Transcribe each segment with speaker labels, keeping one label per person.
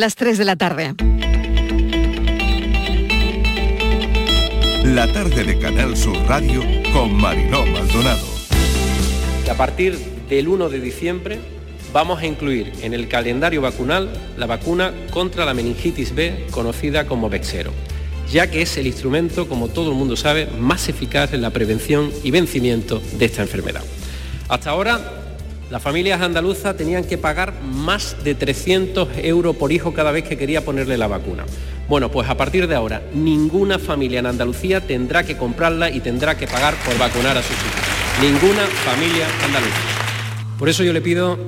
Speaker 1: Las 3 de la tarde.
Speaker 2: La tarde de Canal Sur Radio con Mariló Maldonado.
Speaker 3: A partir del 1 de diciembre vamos a incluir en el calendario vacunal la vacuna contra la meningitis B conocida como Vexero, ya que es el instrumento, como todo el mundo sabe, más eficaz en la prevención y vencimiento de esta enfermedad. Hasta ahora, las familias andaluzas tenían que pagar más de 300 euros por hijo cada vez que quería ponerle la vacuna. Bueno, pues a partir de ahora, ninguna familia en Andalucía tendrá que comprarla y tendrá que pagar por vacunar a sus hijos. Ninguna familia andaluza. Por eso yo le pido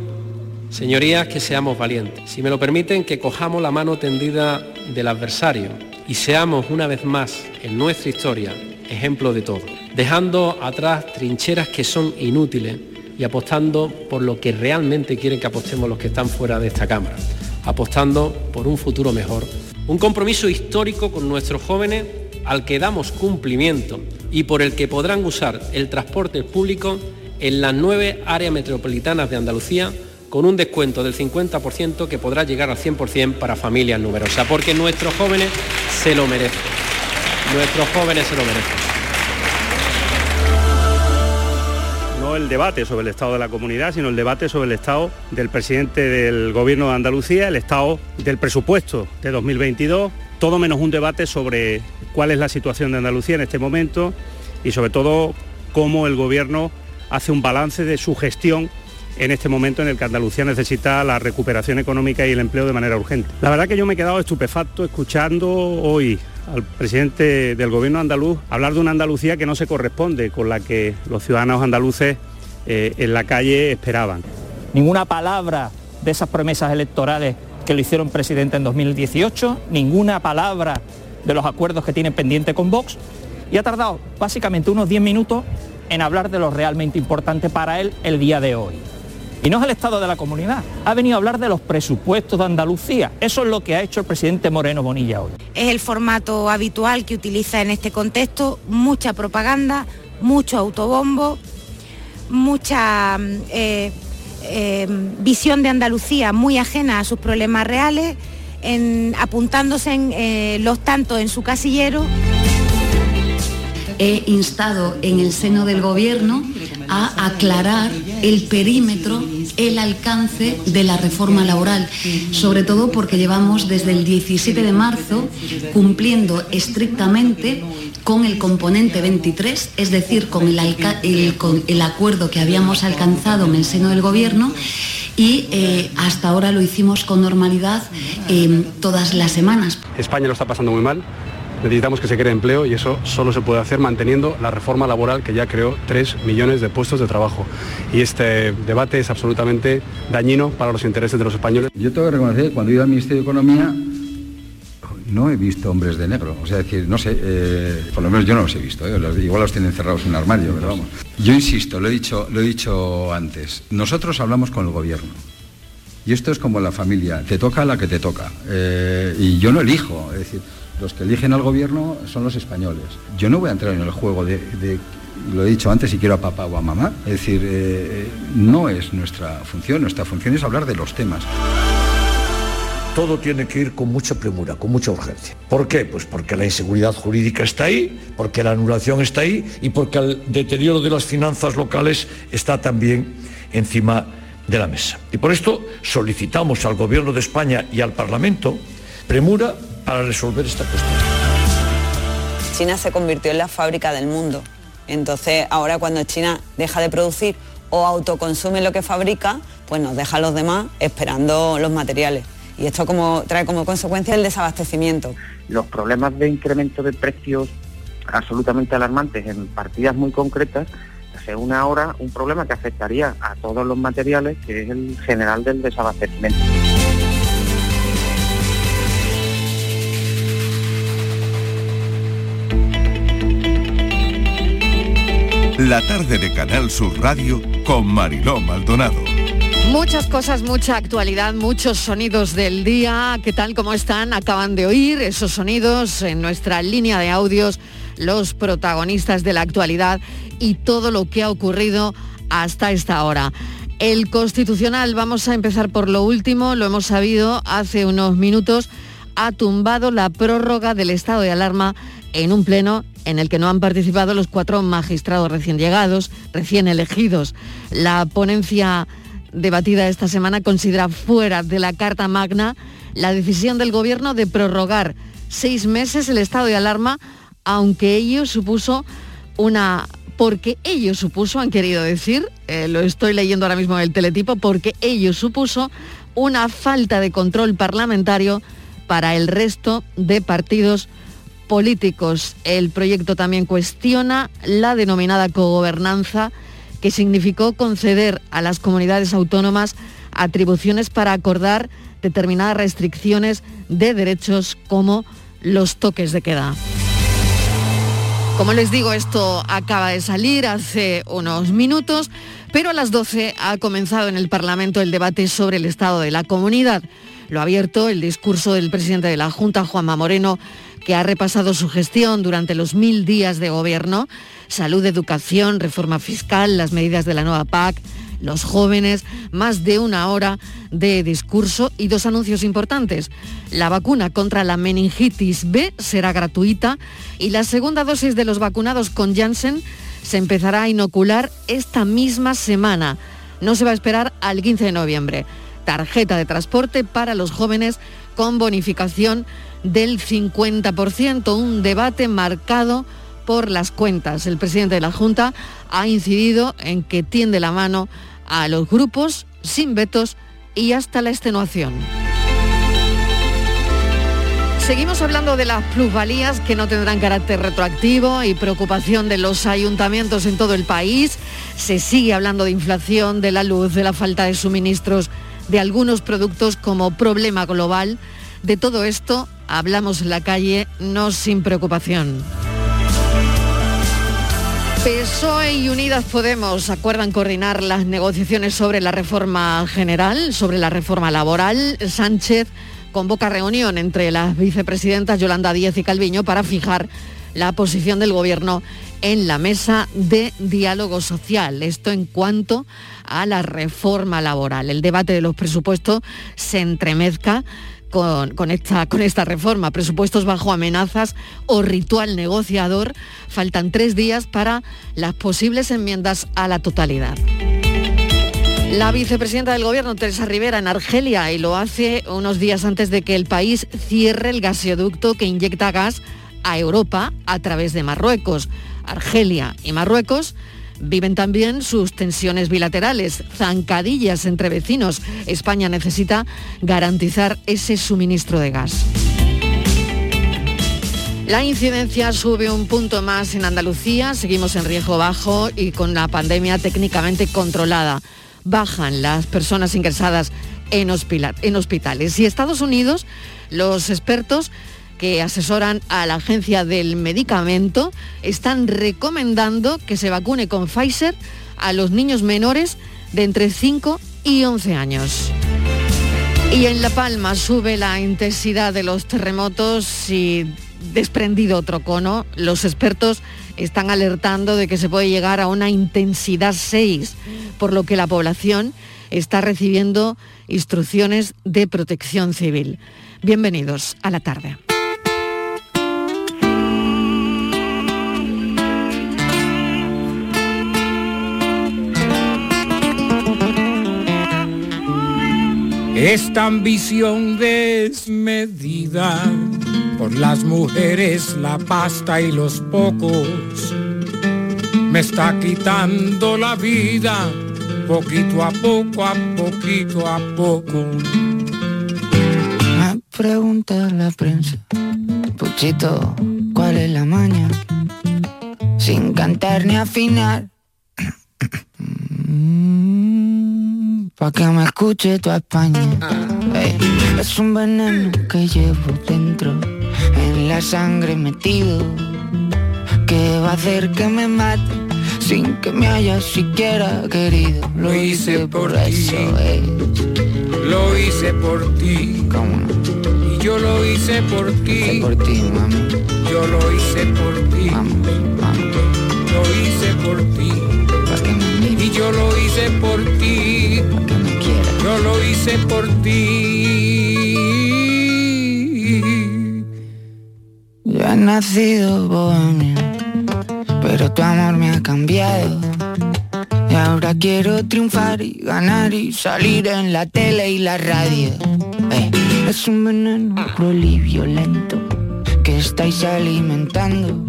Speaker 3: Señorías, que seamos valientes. Si me lo permiten, que cojamos la mano tendida del adversario y seamos una vez más en nuestra historia ejemplo de todo, dejando atrás trincheras que son inútiles y apostando por lo que realmente quieren que apostemos los que están fuera de esta Cámara, apostando por un futuro mejor. Un compromiso histórico con nuestros jóvenes al que damos cumplimiento y por el que podrán usar el transporte público en las nueve áreas metropolitanas de Andalucía con un descuento del 50% que podrá llegar al 100% para familias numerosas, porque nuestros jóvenes se lo merecen. Nuestros jóvenes se lo merecen.
Speaker 4: El debate sobre el estado de la comunidad, sino el debate sobre el estado del presidente del Gobierno de Andalucía, el estado del presupuesto de 2022, todo menos un debate sobre cuál es la situación de Andalucía en este momento y sobre todo cómo el Gobierno hace un balance de su gestión en este momento en el que Andalucía necesita la recuperación económica y el empleo de manera urgente. La verdad que yo me he quedado estupefacto escuchando hoy al presidente del gobierno andaluz hablar de una Andalucía que no se corresponde con la que los ciudadanos andaluces eh, en la calle esperaban.
Speaker 5: Ninguna palabra de esas promesas electorales que lo hicieron presidente en 2018, ninguna palabra de los acuerdos que tienen pendiente con Vox y ha tardado básicamente unos 10 minutos en hablar de lo realmente importante para él el día de hoy. Y no es el estado de la comunidad. Ha venido a hablar de los presupuestos de Andalucía. Eso es lo que ha hecho el presidente Moreno Bonilla hoy.
Speaker 6: Es el formato habitual que utiliza en este contexto. Mucha propaganda, mucho autobombo, mucha eh, eh, visión de Andalucía muy ajena a sus problemas reales, apuntándose en, eh, los tantos en su casillero.
Speaker 7: He instado en el seno del Gobierno a aclarar el perímetro, el alcance de la reforma laboral, sobre todo porque llevamos desde el 17 de marzo cumpliendo estrictamente con el componente 23, es decir, con el, acuerdo que habíamos alcanzado en el seno del Gobierno y eh, hasta ahora lo hicimos con normalidad eh, todas las semanas.
Speaker 4: España lo está pasando muy mal necesitamos que se cree empleo y eso solo se puede hacer manteniendo la reforma laboral que ya creó 3 millones de puestos de trabajo. Y este debate es absolutamente dañino para los intereses de los españoles.
Speaker 8: Yo tengo que reconocer que cuando he ido al Ministerio de Economía no he visto hombres de negro. O sea, decir, no sé, eh, por lo menos yo no los he visto. ¿eh? igual los tienen cerrados en un armario, pero vamos. Yo insisto, lo he dicho, lo he dicho antes. Nosotros hablamos con el gobierno. Y esto es como la familia, te toca la que te toca. Eh, y yo no elijo. Es los que eligen al gobierno son los españoles. Yo no voy a entrar en el juego de, lo he dicho antes, si quiero a papá o a mamá. Es decir, eh, no es nuestra función, nuestra función es hablar de los temas.
Speaker 9: Todo tiene que ir con mucha premura, con mucha urgencia. ¿Por qué? Pues porque la inseguridad jurídica está ahí, porque la anulación está ahí y porque el deterioro de las finanzas locales está también encima de la mesa. Y por esto solicitamos al Gobierno de España y al Parlamento premura para resolver esta cuestión.
Speaker 10: China se convirtió en la fábrica del mundo. Entonces, ahora cuando China deja de producir o autoconsume lo que fabrica, pues nos deja a los demás esperando los materiales. Y esto como, trae como consecuencia el desabastecimiento.
Speaker 11: Los problemas de incremento de precios absolutamente alarmantes en partidas muy concretas se une ahora un problema que afectaría a todos los materiales, que es el general del desabastecimiento.
Speaker 2: La tarde de Canal Sur Radio con Mariló Maldonado.
Speaker 1: Muchas cosas, mucha actualidad, muchos sonidos del día. ¿Qué tal? ¿Cómo están? Acaban de oír esos sonidos en nuestra línea de audios, los protagonistas de la actualidad y todo lo que ha ocurrido hasta esta hora. El Constitucional, vamos a empezar por lo último, lo hemos sabido hace unos minutos, ha tumbado la prórroga del estado de alarma en un pleno en el que no han participado los cuatro magistrados recién llegados, recién elegidos. La ponencia debatida esta semana considera fuera de la Carta Magna la decisión del Gobierno de prorrogar seis meses el estado de alarma, aunque ello supuso una... Porque ello supuso, han querido decir, eh, lo estoy leyendo ahora mismo en el teletipo, porque ello supuso una falta de control parlamentario para el resto de partidos políticos. El proyecto también cuestiona la denominada cogobernanza, que significó conceder a las comunidades autónomas atribuciones para acordar determinadas restricciones de derechos como los toques de queda. Como les digo, esto acaba de salir hace unos minutos, pero a las 12 ha comenzado en el Parlamento el debate sobre el estado de la comunidad. Lo ha abierto el discurso del presidente de la Junta, Juanma Moreno, que ha repasado su gestión durante los mil días de gobierno, salud, educación, reforma fiscal, las medidas de la nueva PAC, los jóvenes, más de una hora de discurso y dos anuncios importantes. La vacuna contra la meningitis B será gratuita y la segunda dosis de los vacunados con Janssen se empezará a inocular esta misma semana. No se va a esperar al 15 de noviembre tarjeta de transporte para los jóvenes con bonificación del 50%, un debate marcado por las cuentas. El presidente de la Junta ha incidido en que tiende la mano a los grupos sin vetos y hasta la extenuación. Seguimos hablando de las plusvalías que no tendrán carácter retroactivo y preocupación de los ayuntamientos en todo el país. Se sigue hablando de inflación, de la luz, de la falta de suministros de algunos productos como problema global. De todo esto hablamos en la calle, no sin preocupación. PSOE y Unidas Podemos acuerdan coordinar las negociaciones sobre la reforma general, sobre la reforma laboral. Sánchez convoca reunión entre las vicepresidentas Yolanda Díaz y Calviño para fijar la posición del Gobierno en la mesa de diálogo social. Esto en cuanto a la reforma laboral. El debate de los presupuestos se entremezca con, esta, con, esta, reforma. Presupuestos bajo amenazas o ritual negociador. Faltan tres días para las posibles enmiendas a la totalidad. La vicepresidenta del Gobierno, Teresa Rivera, en Argelia, y lo hace unos días antes de que el país cierre el gasoducto que inyecta gas a Europa a través de Marruecos. Argelia y Marruecos viven también sus tensiones bilaterales, zancadillas entre vecinos. España necesita garantizar ese suministro de gas. La incidencia sube un punto más en Andalucía, seguimos en riesgo bajo y con la pandemia técnicamente controlada. Bajan las personas ingresadas en, hospitales. Y Estados Unidos, los expertos que asesoran a la agencia del medicamento están recomendando que se vacune con Pfizer a los niños menores de entre 5 y 11 años. Y en La Palma sube la intensidad de los terremotos y desprendido otro cono, los expertos están alertando de que se puede llegar a una intensidad 6, por lo que la población está recibiendo instrucciones de protección civil. Bienvenidos a la tarde.
Speaker 12: Esta ambición desmedida por las mujeres, la pasta y los pocos me está quitando la vida poquito a poco, a poquito a poco.
Speaker 13: Me pregunta la prensa, Puchito, ¿cuál es la maña? Sin cantar ni afinar. pa' que me escuche tu España. es un veneno que llevo dentro, en la sangre metido, que va a hacer que me mate sin que me haya siquiera querido.
Speaker 12: Lo hice por, eso Lo hice por ti. Y yo lo hice por ti.
Speaker 13: por ti, mami.
Speaker 12: Yo lo hice por ti.
Speaker 13: Vamos,
Speaker 12: Lo hice por ti Y yo lo hice por ti. Yo lo hice por ti.
Speaker 13: Yo he nacido bohemio, pero tu amor me ha cambiado. Y ahora quiero triunfar y ganar y salir en la tele y la radio. Es un veneno cruel y violento que estáis alimentando.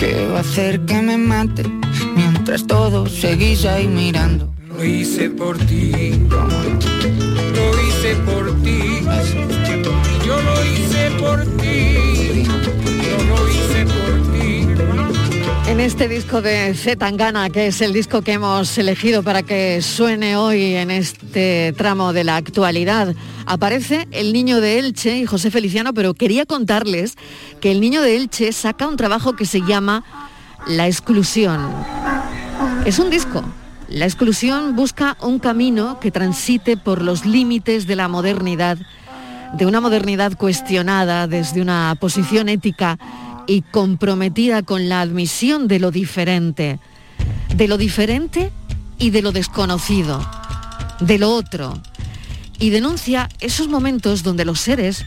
Speaker 13: Que va a hacer que me mate mientras todos seguís ahí mirando.
Speaker 12: Lo hice por ti. Lo hice por ti. Yo lo hice por ti. Yo lo hice por ti.
Speaker 1: En este disco de Z Tangana, que es el disco que hemos elegido para que suene hoy en este tramo de la actualidad, aparece el niño de Elche y José Feliciano, pero quería contarles que el niño de Elche saca un trabajo que se llama La exclusión. Es un disco. La exclusión busca un camino que transite por los límites de la modernidad, de una modernidad cuestionada desde una posición ética y comprometida con la admisión de lo diferente, de lo diferente y de lo desconocido, de lo otro, y denuncia esos momentos donde los seres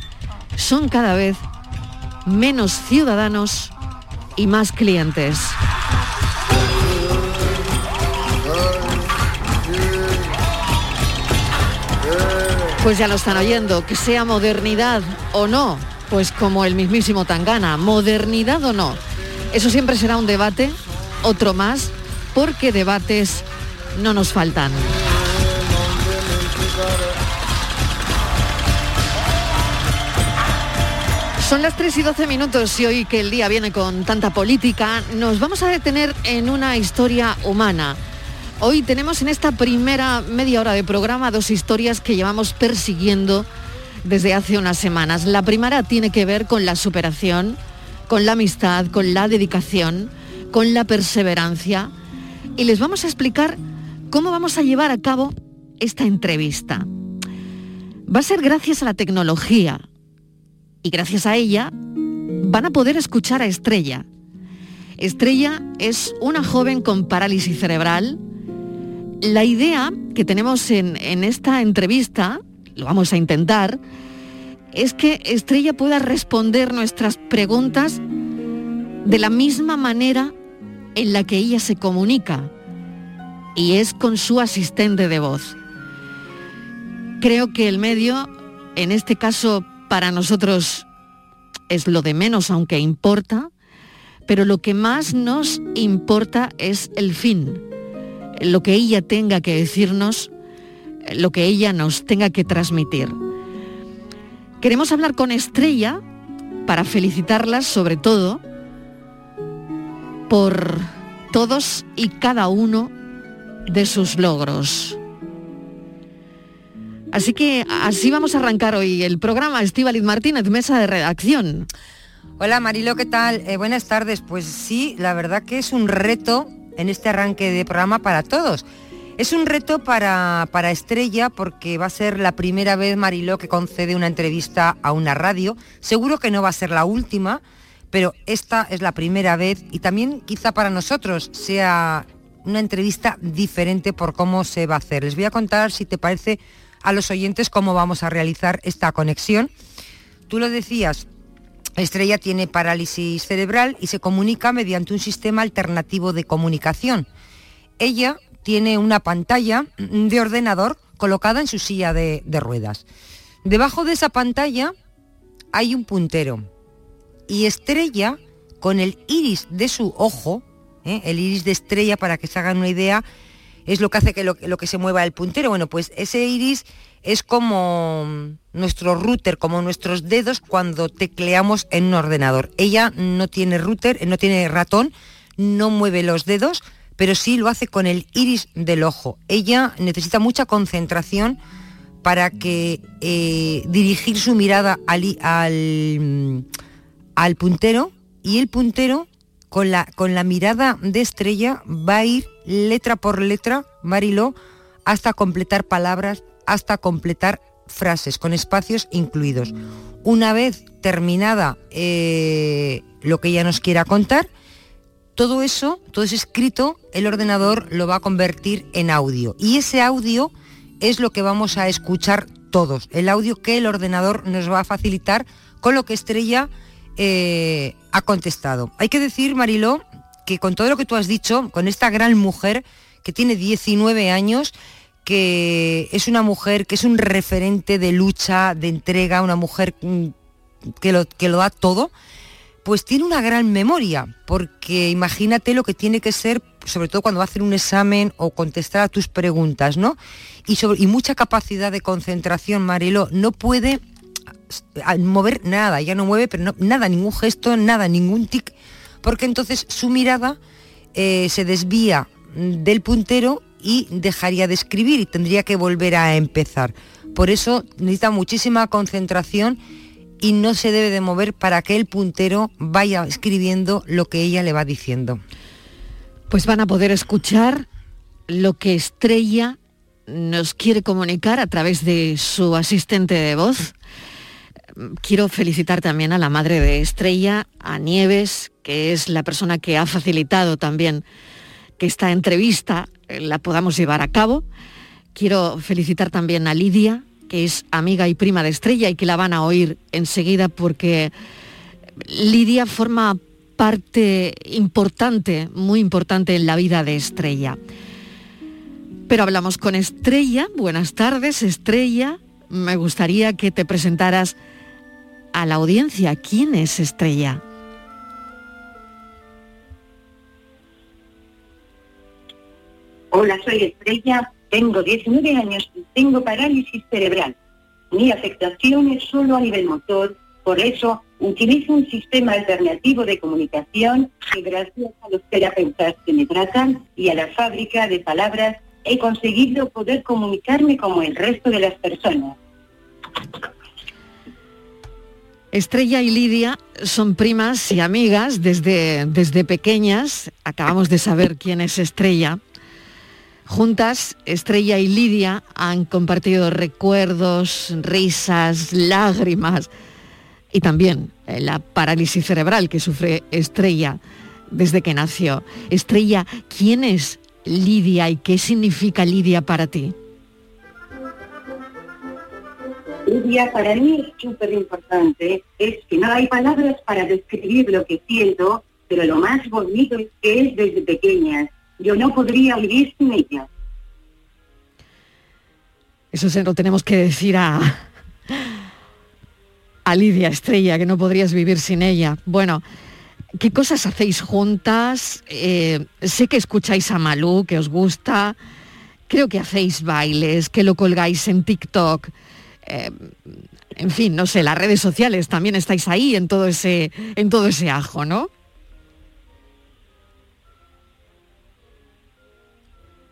Speaker 1: son cada vez menos ciudadanos y más clientes. Pues ya lo están oyendo, que sea modernidad o no, pues como el mismísimo Tangana, modernidad o no. Eso siempre será un debate, otro más, porque debates no nos faltan. Son las 3 y 12 minutos y hoy que el día viene con tanta política, nos vamos a detener en una historia humana. Hoy tenemos en esta primera media hora de programa dos historias que llevamos persiguiendo desde hace unas semanas. La primera tiene que ver con la superación, con la amistad, con la dedicación, con la perseverancia y les vamos a explicar cómo vamos a llevar a cabo esta entrevista. Va a ser gracias a la tecnología, y gracias a ella van a poder escuchar a Estrella. Estrella es una joven con parálisis cerebral. La idea que tenemos en, esta entrevista, lo vamos a intentar, es que Estrella pueda responder nuestras preguntas de la misma manera en la que ella se comunica, y es con su asistente de voz. Creo que el medio, en este caso para nosotros es lo de menos, aunque importa, pero lo que más nos importa es el fin, lo que ella tenga que decirnos, lo que ella nos tenga que transmitir. Queremos hablar con Estrella para felicitarla sobre todo por todos y cada uno de sus logros. Así que así vamos a arrancar hoy el programa. Estíbaliz Martínez, mesa de redacción.
Speaker 14: Hola Marilo, ¿qué tal? Eh, buenas tardes. Pues sí, la verdad que es un reto en este arranque de programa para todos. Es un reto para, para Estrella porque va a ser la primera vez Mariló que concede una entrevista a una radio. Seguro que no va a ser la última, pero esta es la primera vez y también quizá para nosotros sea una entrevista diferente por cómo se va a hacer. Les voy a contar, si te parece, a los oyentes cómo vamos a realizar esta conexión. Tú lo decías, Estrella tiene parálisis cerebral y se comunica mediante un sistema alternativo de comunicación. Ella tiene una pantalla de ordenador colocada en su silla de, ruedas. Debajo de esa pantalla hay un puntero y Estrella, con el iris de su ojo, ¿eh? el iris de Estrella, para que se hagan una idea, es lo que hace que lo, que se mueva el puntero. Bueno, pues ese iris es como nuestro router, como nuestros dedos cuando tecleamos en un ordenador. Ella no tiene router, no tiene ratón, no mueve los dedos, pero sí lo hace con el iris del ojo. Ella necesita mucha concentración para que eh, dirigir su mirada al, al, puntero y el puntero con la, con la mirada de estrella va a ir letra por letra, Mariló, hasta completar palabras, hasta completar frases, con espacios incluidos. Una vez terminada eh, lo que ella nos quiera contar, todo eso, todo ese escrito, el ordenador lo va a convertir en audio. Y ese audio es lo que vamos a escuchar todos, el audio que el ordenador nos va a facilitar con lo que Estrella eh, ha contestado. Hay que decir, Mariló, que con todo lo que tú has dicho, con esta gran mujer que tiene 19 años, que es una mujer que es un referente de lucha, de entrega, una mujer mm, que lo, que lo da todo, pues tiene una gran memoria, porque imagínate lo que tiene que ser, sobre todo cuando va a hacer un examen o contestar a tus preguntas, ¿no? Y, sobre, y mucha capacidad de concentración, Marilo, no puede mover nada, ya no mueve, pero nada, ningún gesto, nada, ningún tic, porque entonces su mirada eh, se desvía del puntero y dejaría de escribir y tendría que volver a empezar. Por eso necesita muchísima concentración y no se debe de mover para que el puntero vaya escribiendo lo que ella le va diciendo.
Speaker 1: Pues van a poder escuchar lo que Estrella nos quiere comunicar a través de su asistente de voz. Quiero felicitar también a la madre de Estrella, a Nieves, que es la persona que ha facilitado también que esta entrevista la podamos llevar a cabo. Quiero felicitar también a Lidia, que es amiga y prima de Estrella y que la van a oír enseguida porque Lidia forma parte importante, muy importante en la vida de Estrella. Pero hablamos con Estrella. Buenas tardes, Estrella. Me gustaría que te presentaras a la audiencia. ¿Quién es Estrella?
Speaker 15: Hola, soy Estrella tengo 19 años y tengo parálisis cerebral. Mi afectación es solo a nivel motor, por eso utilizo un sistema alternativo de comunicación que gracias a los terapeutas que me tratan y a la fábrica de palabras he conseguido poder comunicarme como el resto de las personas.
Speaker 1: Estrella y Lidia son primas y amigas desde, desde pequeñas. Acabamos de saber quién es Estrella. Juntas, Estrella y Lidia han compartido recuerdos, risas, lágrimas y también eh, la parálisis cerebral que sufre Estrella desde que nació. Estrella, ¿quién es Lidia y qué significa Lidia para ti?
Speaker 15: Lidia para mí es súper importante. Es que no hay palabras para describir lo que siento, pero lo más bonito es que es desde pequeña yo no podría vivir sin ella.
Speaker 1: Eso se lo tenemos que decir a, a Lidia Estrella, que no podrías vivir sin ella. Bueno, ¿qué cosas hacéis juntas? Eh, sé que escucháis a Malú, que os gusta. Creo que hacéis bailes, que lo colgáis en TikTok. Eh, en fin, no sé, las redes sociales también estáis ahí en todo ese, en todo ese ajo, ¿no?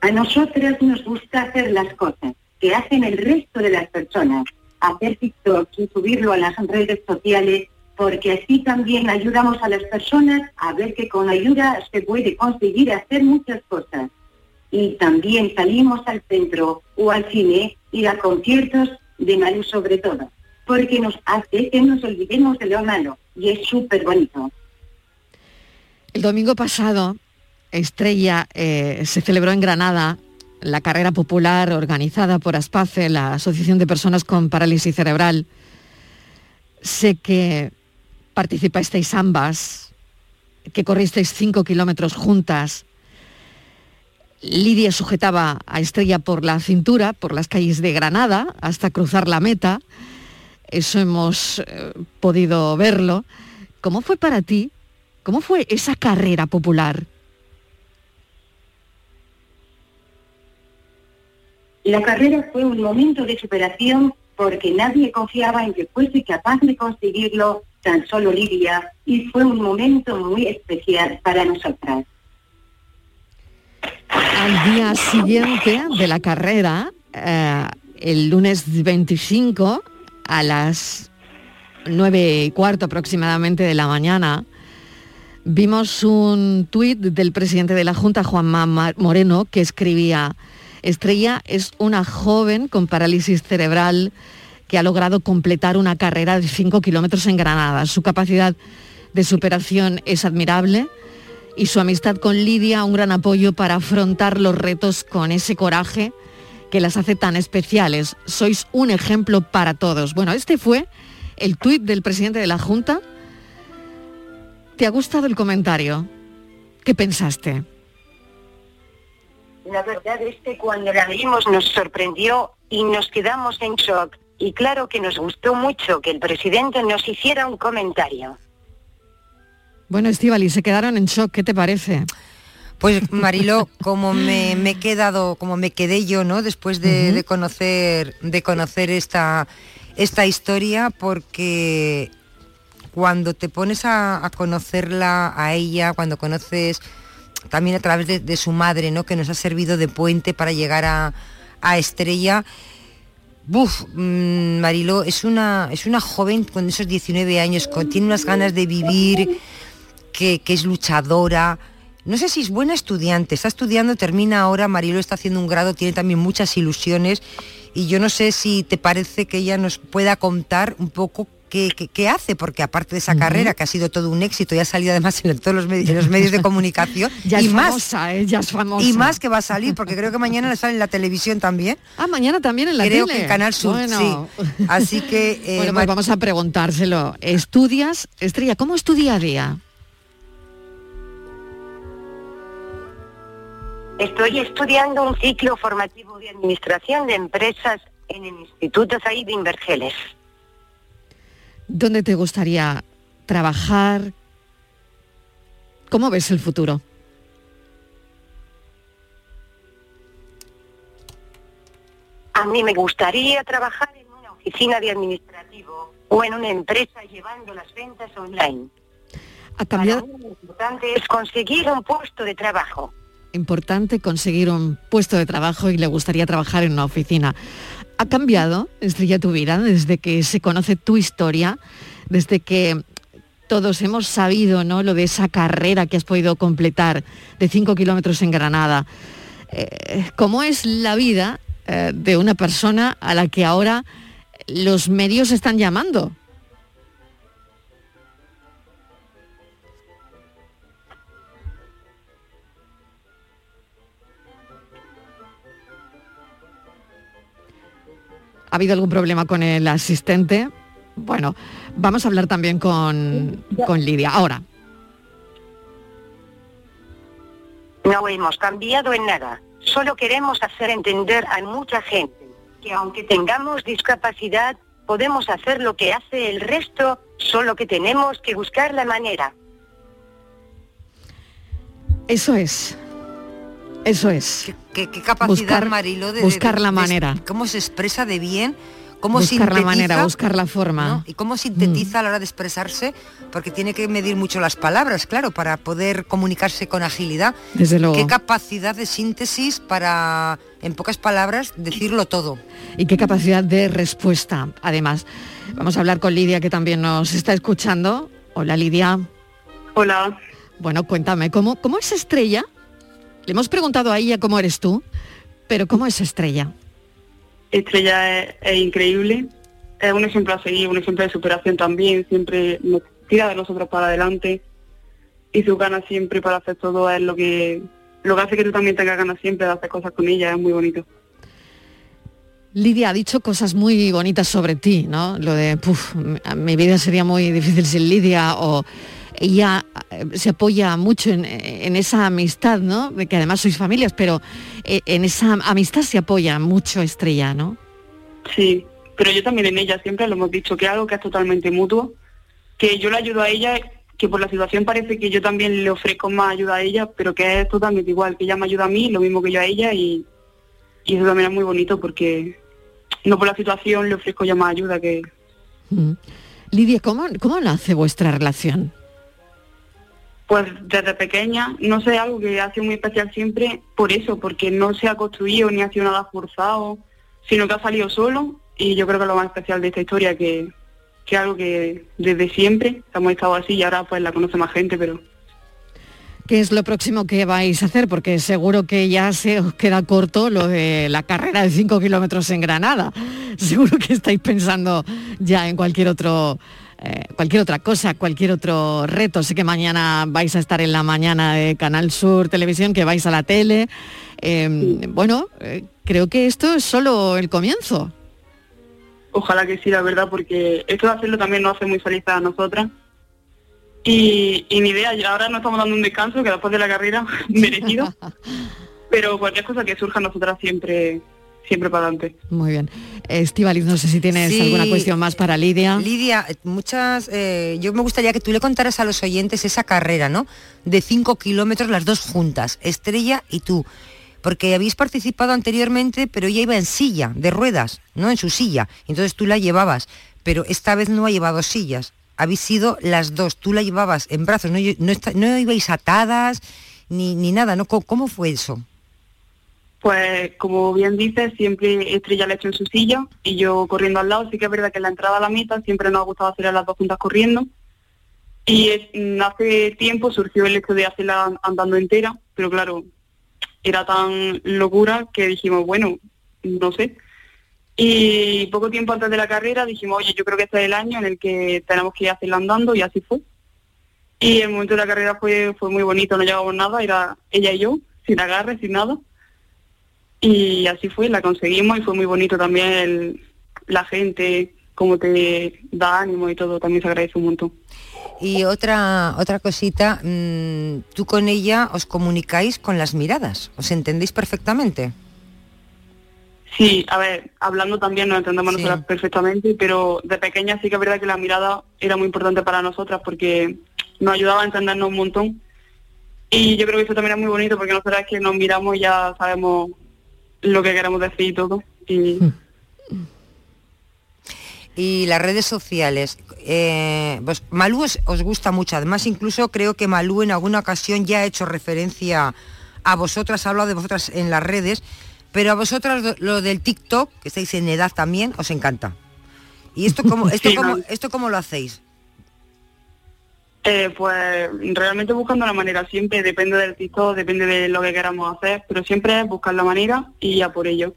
Speaker 15: A nosotras nos gusta hacer las cosas que hacen el resto de las personas, hacer TikTok y subirlo a las redes sociales, porque así también ayudamos a las personas a ver que con ayuda se puede conseguir hacer muchas cosas. Y también salimos al centro o al cine y a conciertos de Malu sobre todo, porque nos hace que nos olvidemos de lo malo y es súper bonito.
Speaker 1: El domingo pasado Estrella eh, se celebró en Granada la carrera popular organizada por ASPACE, la Asociación de Personas con Parálisis Cerebral. Sé que participasteis ambas, que corristeis cinco kilómetros juntas. Lidia sujetaba a Estrella por la cintura, por las calles de Granada, hasta cruzar la meta. Eso hemos eh, podido verlo. ¿Cómo fue para ti? ¿Cómo fue esa carrera popular?
Speaker 15: La carrera fue un momento de superación porque nadie confiaba en que fuese capaz de conseguirlo, tan solo Lidia, y fue un momento muy especial para nosotras.
Speaker 1: Al día siguiente de la carrera, eh, el lunes 25, a las 9 y cuarto aproximadamente de la mañana, vimos un tuit del presidente de la Junta, Juan Moreno, que escribía, Estrella es una joven con parálisis cerebral que ha logrado completar una carrera de 5 kilómetros en Granada. Su capacidad de superación es admirable y su amistad con Lidia un gran apoyo para afrontar los retos con ese coraje que las hace tan especiales. Sois un ejemplo para todos. Bueno, este fue el tuit del presidente de la Junta. ¿Te ha gustado el comentario? ¿Qué pensaste?
Speaker 15: La verdad es que cuando la leímos nos sorprendió y nos quedamos en shock. Y claro que nos gustó mucho que el presidente nos hiciera un comentario.
Speaker 1: Bueno, Estivali, se quedaron en shock. ¿Qué te parece?
Speaker 14: Pues Mariló, como me, me he quedado, como me quedé yo, ¿no? Después de, de conocer, de conocer esta, esta historia, porque cuando te pones a, a conocerla a ella, cuando conoces también a través de, su madre, ¿no? Que nos ha servido de puente para llegar a, a Estrella. Buf, mm, Mariló, es una, es una joven con esos 19 años, con, tiene unas ganas de vivir, que, es luchadora. No sé si es buena estudiante, está estudiando, termina ahora, Mariló está haciendo un grado, tiene también muchas ilusiones y yo no sé si te parece que ella nos pueda contar un poco qué, qué- qué hace, porque aparte de esa carrera que ha sido todo un éxito y ha salido además en todos los, medios, en los medios de comunicación
Speaker 1: Ya
Speaker 14: y
Speaker 1: es
Speaker 14: más,
Speaker 1: famosa, ¿eh? Ya es famosa.
Speaker 14: y más que va a salir, porque creo que mañana le sale en la televisión también.
Speaker 1: Ah, mañana también en la
Speaker 14: Creo
Speaker 1: tele.
Speaker 14: que en Canal Sur,
Speaker 1: Bueno.
Speaker 14: sí. Así que... eh,
Speaker 1: bueno, pues vamos a preguntárselo. ¿Estudias, Estrella? ¿Cómo es tu día a día?
Speaker 15: Estoy estudiando un ciclo formativo de administración de empresas en el Instituto Said de Invergeles.
Speaker 1: ¿Dónde te gustaría trabajar? ¿Cómo ves el futuro?
Speaker 15: A mí me gustaría trabajar en una oficina de administrativo o en una empresa llevando las ventas online.
Speaker 1: ¿Ha cambiado?
Speaker 15: Para mí lo importante es conseguir un puesto de trabajo.
Speaker 1: Importante conseguir un puesto de trabajo y le gustaría trabajar en una oficina. ¿Ha cambiado, Estrella, tu vida desde que se conoce tu historia? Desde que todos hemos sabido ¿no? lo de esa carrera que has podido completar de 5 kilómetros en Granada. Eh, ¿Cómo es la vida eh, de una persona a la que ahora los medios están llamando? ¿Ha habido algún problema con el asistente? Bueno, vamos a hablar también con, con Lidia. Ahora,
Speaker 15: No hemos cambiado en nada. Solo queremos hacer entender a mucha gente que aunque tengamos discapacidad, podemos hacer lo que hace el resto, solo que tenemos que buscar la manera.
Speaker 1: eso es. Eso es.
Speaker 14: qué, qué capacidad,
Speaker 1: Buscar-
Speaker 14: Marilo, de,
Speaker 1: buscar
Speaker 14: de-
Speaker 1: la
Speaker 14: de-
Speaker 1: manera.
Speaker 14: cómo se expresa de bien, cómo
Speaker 1: buscar la manera, buscar la forma.
Speaker 14: ¿no? y cómo sintetiza a la hora de expresarse, porque tiene que medir mucho las palabras, claro, para poder comunicarse con agilidad.
Speaker 1: Desde luego.
Speaker 14: Qué capacidad de síntesis para, en pocas palabras, decirlo todo.
Speaker 1: Y qué capacidad de respuesta, además. Vamos a hablar con Lidia, que también nos está escuchando. Hola, Lidia.
Speaker 16: Hola.
Speaker 1: Bueno, cuéntame, ¿cómo, cómo es Estrella? Le hemos preguntado a ella cómo eres tú, pero ¿cómo es Estrella?
Speaker 16: Estrella es, es increíble, es un ejemplo a seguir, un ejemplo de superación también, siempre nos tira de nosotros para adelante y sus ganas siempre para hacer todo es lo que lo que hace que tú también tengas ganas siempre de hacer cosas con ella, es muy bonito.
Speaker 1: Lidia ha dicho cosas muy bonitas sobre ti, ¿no? Lo de, puf, mi vida sería muy difícil sin Lidia o ella eh, se apoya mucho en, en esa amistad, ¿no? De que además sois familias, pero eh, en esa amistad se apoya mucho Estrella, ¿no?
Speaker 16: Sí, pero yo también en ella siempre lo hemos dicho que es algo que es totalmente mutuo, que yo le ayudo a ella, que por la situación parece que yo también le ofrezco más ayuda a ella, pero que es totalmente igual, que ella me ayuda a mí, lo mismo que yo a ella y, y eso también es muy bonito porque no por la situación le ofrezco ya más ayuda que
Speaker 1: Mm. Lidia, ¿cómo, ¿cómo nace vuestra relación?
Speaker 16: Pues desde pequeña, no sé, algo que ha sido muy especial siempre por eso, porque no se ha construido ni ha sido nada forzado, sino que ha salido solo y yo creo que lo más especial de esta historia que, que es algo que desde siempre hemos estado así y ahora pues la conoce más gente, pero
Speaker 1: ¿Qué es lo próximo que vais a hacer? Porque seguro que ya se os queda corto lo de la carrera de 5 kilómetros en Granada. Seguro que estáis pensando ya en cualquier otro eh, cualquier otra cosa, cualquier otro reto. Sé que mañana vais a estar en la mañana de Canal Sur Televisión, que vais a la tele. Eh, bueno, eh, creo que esto es solo el comienzo.
Speaker 16: Ojalá que sí, la verdad, porque esto de hacerlo también nos hace muy felices a nosotras. Y, y ni idea, ahora nos estamos dando un descanso que después de la carrera merecido. Pero cualquier cosa que surja a nosotras siempre, siempre para adelante.
Speaker 1: Muy bien. Estivaliz, no sé si tienes
Speaker 14: Sí.
Speaker 1: alguna cuestión más para Lidia.
Speaker 14: Lidia, muchas, eh, yo me gustaría que tú le contaras a los oyentes esa carrera, ¿no? De 5 kilómetros, las dos juntas, Estrella y tú. Porque habéis participado anteriormente, pero ella iba en silla, de ruedas, ¿no? En su silla. Entonces tú la llevabas, pero esta vez no ha llevado sillas. Habéis sido las dos, tú la llevabas en brazos, no, no, está- no ibais atadas ni, ni nada, ¿no? ¿Cómo, cómo fue eso?
Speaker 16: Pues como bien dices, siempre Estrella le hecho en su silla y yo corriendo al lado. Sí que es verdad que en la entrada a la meta siempre nos ha gustado hacer a las dos juntas corriendo. Y mm, hace tiempo surgió el hecho de hacerla andando entera, pero claro, era tan locura que dijimos, bueno, no sé. Y poco tiempo antes de la carrera dijimos, oye, yo creo que este es el año en el que tenemos que ir hacerla andando y así fue. Y el momento de la carrera fue, fue muy bonito, no llevamos nada, era ella y yo, sin agarre, sin nada. Y así fue, la conseguimos y fue muy bonito también el- la gente, cómo te da ánimo y todo, también se agradece un montón.
Speaker 14: Y otra, otra cosita, mm, tú con ella os comunicáis con las miradas, os entendéis perfectamente.
Speaker 16: Sí, a ver, hablando también nos entendemos nosotras perfectamente, pero de pequeña sí que es verdad que la mirada era muy importante para nosotras porque nos ayudaba a entendernos un montón. Y yo creo que eso también es muy bonito porque nosotras que nos miramos ya sabemos lo que queremos decir y todo. Y
Speaker 14: Y las redes sociales, eh, pues Malú os, os gusta mucho, además incluso creo que Malú en alguna ocasión ya ha hecho referencia a vosotras, ha hablado de vosotras en las redes, pero a vosotras lo- del TikTok, que estáis en edad también, os encanta. ¿Y esto cómo, esto
Speaker 16: Sí,
Speaker 14: cómo, esto cómo lo hacéis?
Speaker 16: Eh, pues realmente buscando la manera, siempre depende del TikTok, depende de lo que queramos hacer, pero siempre es buscar la manera y ya por ello.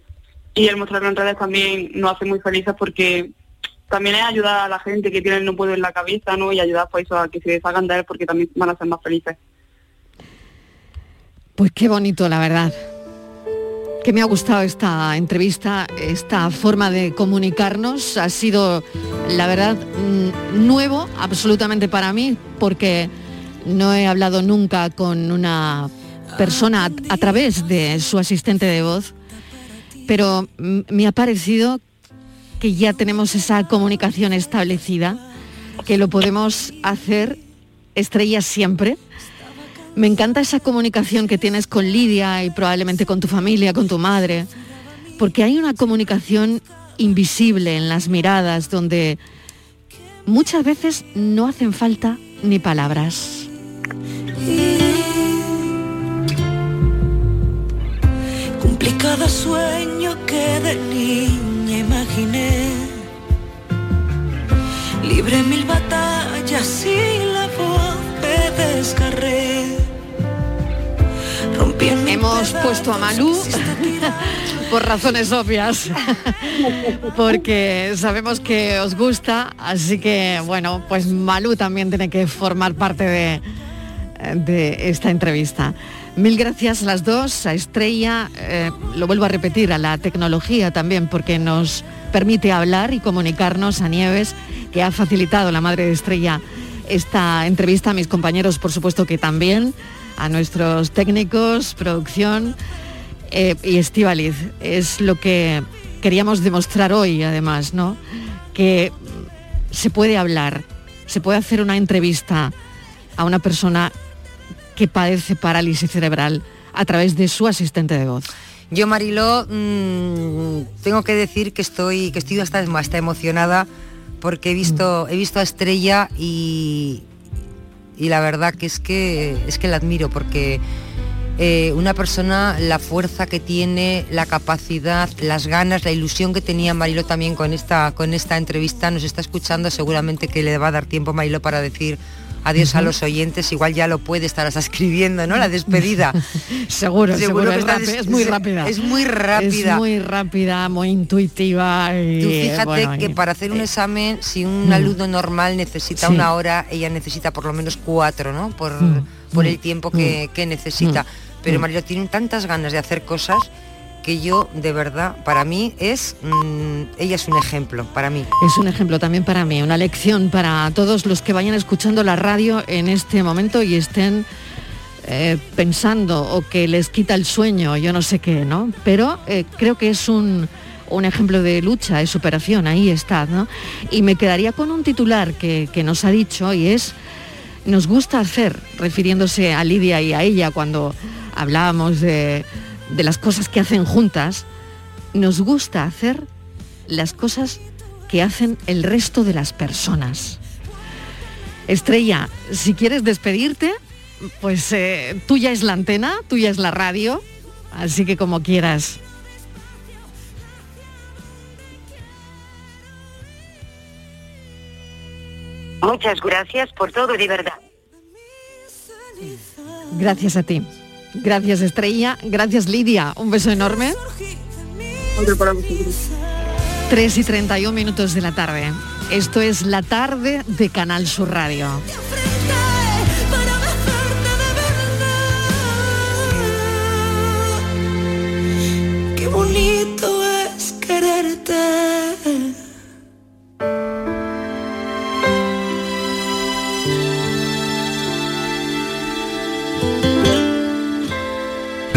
Speaker 16: Y el mostrarlo en redes también nos hace muy felices porque también es ayudar a la gente que tiene el no puedo en la cabeza, ¿no? Y ayudar pues a que se deshagan de él porque también van a ser más felices.
Speaker 1: Pues qué bonito, la verdad. Que me ha gustado esta entrevista, esta forma de comunicarnos. Ha sido, la verdad, mm, nuevo absolutamente para mí, porque no he hablado nunca con una persona a, través de su asistente de voz, pero mm, me ha parecido que ya tenemos esa comunicación establecida, que lo podemos hacer estrellas siempre. Me encanta esa comunicación que tienes con Lidia y probablemente con tu familia, con tu madre, porque hay una comunicación invisible en las miradas donde muchas veces no hacen falta ni palabras.
Speaker 17: Cumplí sueño que de niña imaginé. Libre mil batallas y la voz me descarré.
Speaker 1: Hemos puesto a Malú por razones obvias, porque sabemos que os gusta, así que bueno, pues Malú también tiene que formar parte de, de esta entrevista. Mil gracias a las dos, a Estrella, eh, lo vuelvo a repetir, a la tecnología también, porque nos permite hablar y comunicarnos a Nieves, que ha facilitado la madre de Estrella esta entrevista, a mis compañeros por supuesto que también, a nuestros técnicos, producción eh, y Estivaliz. Es lo que queríamos demostrar hoy además, ¿no? Que se puede hablar, se puede hacer una entrevista a una persona que padece parálisis cerebral a través de su asistente de voz.
Speaker 14: Yo, Mariló, mm, tengo que decir que estoy, que estoy hasta, hasta emocionada porque he visto, he visto a Estrella y, y la verdad que es que es que la admiro porque eh, una persona, la fuerza que tiene, la capacidad, las ganas, la ilusión que tenía Marilo también con esta, con esta entrevista, nos está escuchando, seguramente que le va a dar tiempo Marilo para decir adiós a los oyentes, igual ya lo puede estar hasta escribiendo, ¿no? La despedida.
Speaker 1: seguro, seguro,
Speaker 14: que
Speaker 1: es,
Speaker 14: está
Speaker 1: muy rápida.
Speaker 14: Es muy rápida.
Speaker 1: Es muy rápida, muy intuitiva. y,
Speaker 14: Tú fíjate
Speaker 1: bueno,
Speaker 14: que
Speaker 1: y-
Speaker 14: para hacer un examen, si un
Speaker 1: Mm.
Speaker 14: alumno normal necesita
Speaker 1: Sí.
Speaker 14: una hora, ella necesita por lo menos cuatro, ¿no? Por,
Speaker 1: Mm.
Speaker 14: por
Speaker 1: Mm.
Speaker 14: el tiempo que, que necesita. Pero. María tiene tantas ganas de hacer cosas que yo, de verdad, para mí es, mm, ella es un ejemplo, para mí.
Speaker 1: Es un ejemplo también para mí, una lección para todos los que vayan escuchando la radio en este momento y estén eh, pensando o que les quita el sueño, yo no sé qué, ¿no? Pero eh, creo que es un, un ejemplo de lucha, de superación, ahí está, ¿no? Y me quedaría con un titular que, que nos ha dicho y es, nos gusta hacer, refiriéndose a Lidia y a ella cuando hablábamos de, de las cosas que hacen juntas, nos gusta hacer las cosas que hacen el resto de las personas. Estrella, si quieres despedirte, pues eh, tuya es la antena, tuya es la radio, así que como quieras.
Speaker 15: Muchas gracias por todo, de verdad.
Speaker 1: Gracias a ti. Gracias Estrella, gracias Lidia, un beso enorme.
Speaker 16: Otro para vosotros.
Speaker 1: 3 y 31 minutos de la tarde. Esto es la tarde de Canal Sur Radio.
Speaker 17: Qué bonito es quererte.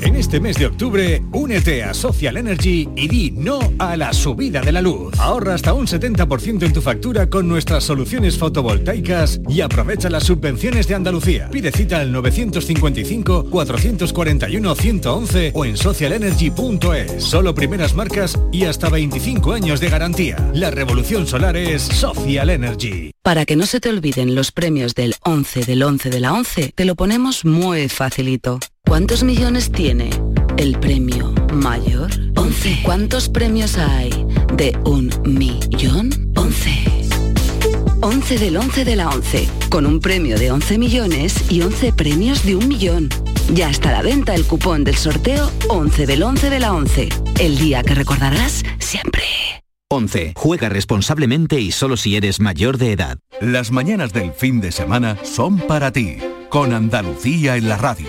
Speaker 18: En este mes de octubre, únete a Social Energy y di no a la subida de la luz. Ahorra hasta un 70% en tu factura con nuestras soluciones fotovoltaicas y aprovecha las subvenciones de Andalucía. Pide cita al 955-441-111 o en socialenergy.es. Solo primeras marcas y hasta 25 años de garantía. La revolución solar es Social Energy.
Speaker 19: Para que no se te olviden los premios del 11 del 11 de la 11, te lo ponemos muy facilito. ¿Cuántos millones tiene el premio mayor? 11. ¿Cuántos premios hay de un millón? 11. 11 del 11 de la 11, con un premio de 11 millones y 11 premios de un millón. Ya está a la venta el cupón del sorteo 11 del 11 de la 11, el día que recordarás siempre.
Speaker 20: 11. Juega responsablemente y solo si eres mayor de edad.
Speaker 2: Las mañanas del fin de semana son para ti, con Andalucía en la radio,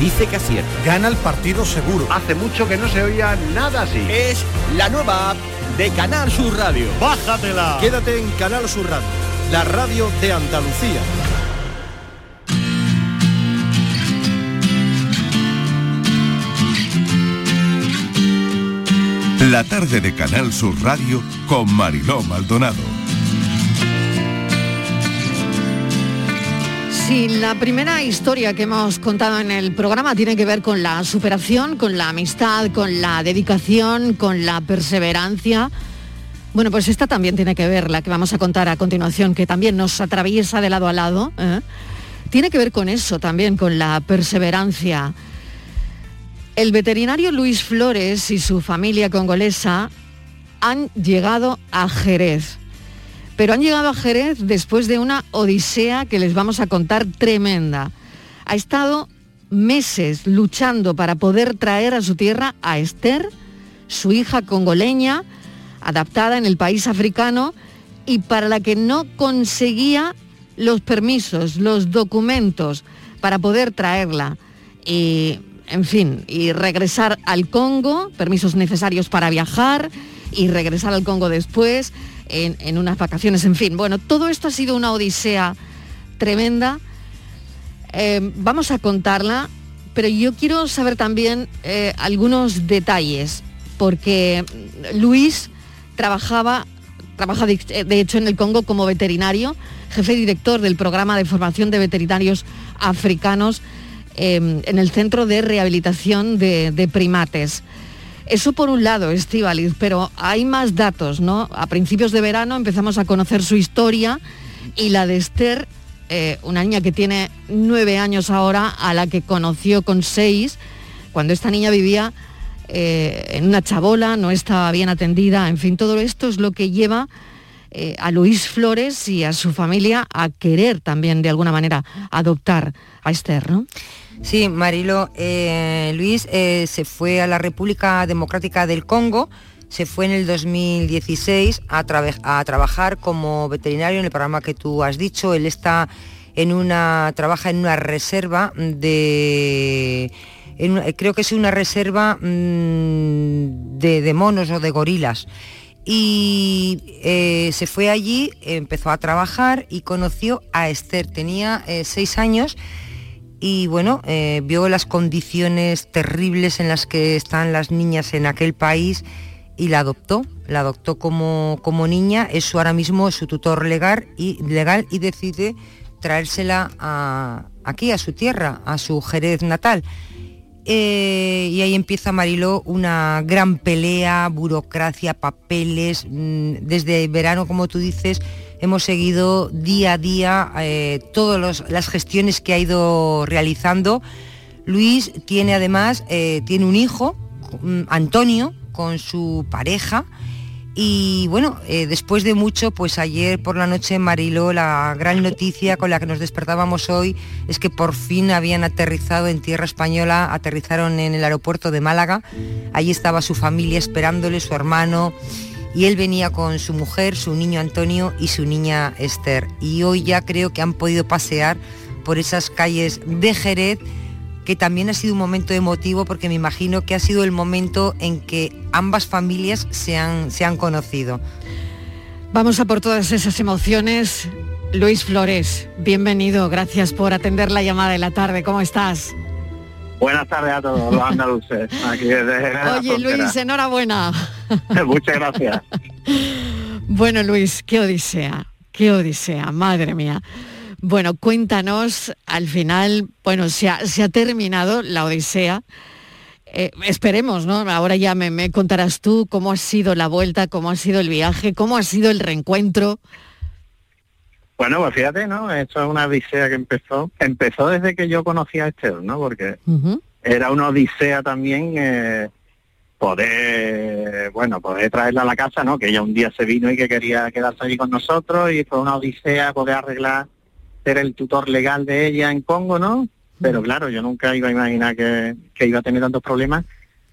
Speaker 21: dice que acierta.
Speaker 22: Gana el partido seguro.
Speaker 21: Hace mucho que no se oía nada así. Es la nueva app de Canal Sur Radio.
Speaker 22: Bájatela. Quédate en Canal Sur Radio, la radio de Andalucía.
Speaker 2: La tarde de Canal Sur Radio con Mariló Maldonado.
Speaker 1: Si la primera historia que hemos contado en el programa tiene que ver con la superación, con la amistad, con la dedicación, con la perseverancia, bueno, pues esta también tiene que ver, la que vamos a contar a continuación, que también nos atraviesa de lado a lado, ¿eh? tiene que ver con eso también, con la perseverancia. El veterinario Luis Flores y su familia congolesa han llegado a Jerez pero han llegado a Jerez después de una odisea que les vamos a contar tremenda. Ha estado meses luchando para poder traer a su tierra a Esther, su hija congoleña, adaptada en el país africano y para la que no conseguía los permisos, los documentos para poder traerla. Y en fin, y regresar al Congo, permisos necesarios para viajar y regresar al Congo después, en, unas vacaciones, en fin. Bueno, todo esto ha sido una odisea tremenda. Eh, vamos a contarla, pero yo quiero saber también eh, algunos detalles, porque Luis trabajaba, trabaja de, hecho en el Congo como veterinario, jefe director del programa de formación de veterinarios africanos em, en el Centro de Rehabilitación de, Primates. Eso por un lado, Estivaliz, pero hay más datos, ¿no? A principios de verano empezamos a conocer su historia y la de Esther, eh, una niña que tiene nueve años ahora, a la que conoció con seis, cuando esta niña vivía eh, en una chabola, no estaba bien atendida, en fin, todo esto es lo que lleva eh, a Luis Flores y a su familia a querer también de alguna manera adoptar a Esther, ¿no?
Speaker 14: Sí, Marilo, eh, Luis eh, se fue a la República Democrática del Congo, se fue en el 2016 a, trabajar como veterinario en el programa que tú has dicho. Él está en una, trabaja en una reserva de, creo que es una reserva mm, de, monos o de gorilas y eh, se fue allí, empezó a trabajar y conoció a Esther. Tenía seis años y bueno, eh, vio las condiciones terribles en las que están las niñas en aquel país y la adoptó. La adoptó como, como niña, es ahora mismo su tutor legal y, legal y decide traérsela aquí, a su tierra, a su Jerez natal. Eh, y ahí empieza Mariló una gran pelea, burocracia, papeles. Mm, desde verano, como tú dices, hemos seguido día a día eh, todas las gestiones que ha ido realizando. Luis tiene además, eh, tiene un hijo, mm, Antonio, con su pareja y bueno, eh, después de mucho, pues ayer por la noche Mariló, la gran noticia con la que nos despertábamos hoy es que por fin habían aterrizado en tierra española, aterrizaron en el aeropuerto de Málaga. Allí estaba su familia esperándole, su hermano, y él venía con su mujer, su niño Antonio y su niña Esther. Y hoy ya creo que han podido pasear por esas calles de Jerez que también ha sido un momento emotivo porque me imagino que ha sido el momento en que ambas familias se han, se han conocido.
Speaker 1: Vamos a por todas esas emociones. Luis Flores, bienvenido, gracias por atender la llamada de la tarde. ¿Cómo estás?
Speaker 23: Buenas tardes a todos los andaluces.
Speaker 1: Oye, Luis, enhorabuena.
Speaker 23: Muchas gracias.
Speaker 1: bueno, Luis, qué odisea, qué odisea, madre mía. Bueno, cuéntanos, al final, bueno, se ha, terminado la Odisea. Eh, esperemos, ¿no? Ahora ya me, contarás tú cómo ha sido la vuelta, cómo ha sido el viaje, cómo ha sido el reencuentro.
Speaker 23: Bueno, pues fíjate, ¿no? Esto es una odisea que empezó, empezó desde que yo conocí a Esther, ¿no? Porque era una odisea también eh, poder, bueno, poder traerla a la casa, ¿no? Que ella un día se vino y que quería quedarse allí con nosotros y fue una odisea poder arreglar ser el tutor legal de ella en Congo, ¿no? Pero claro, yo nunca iba a imaginar que, iba a tener tantos problemas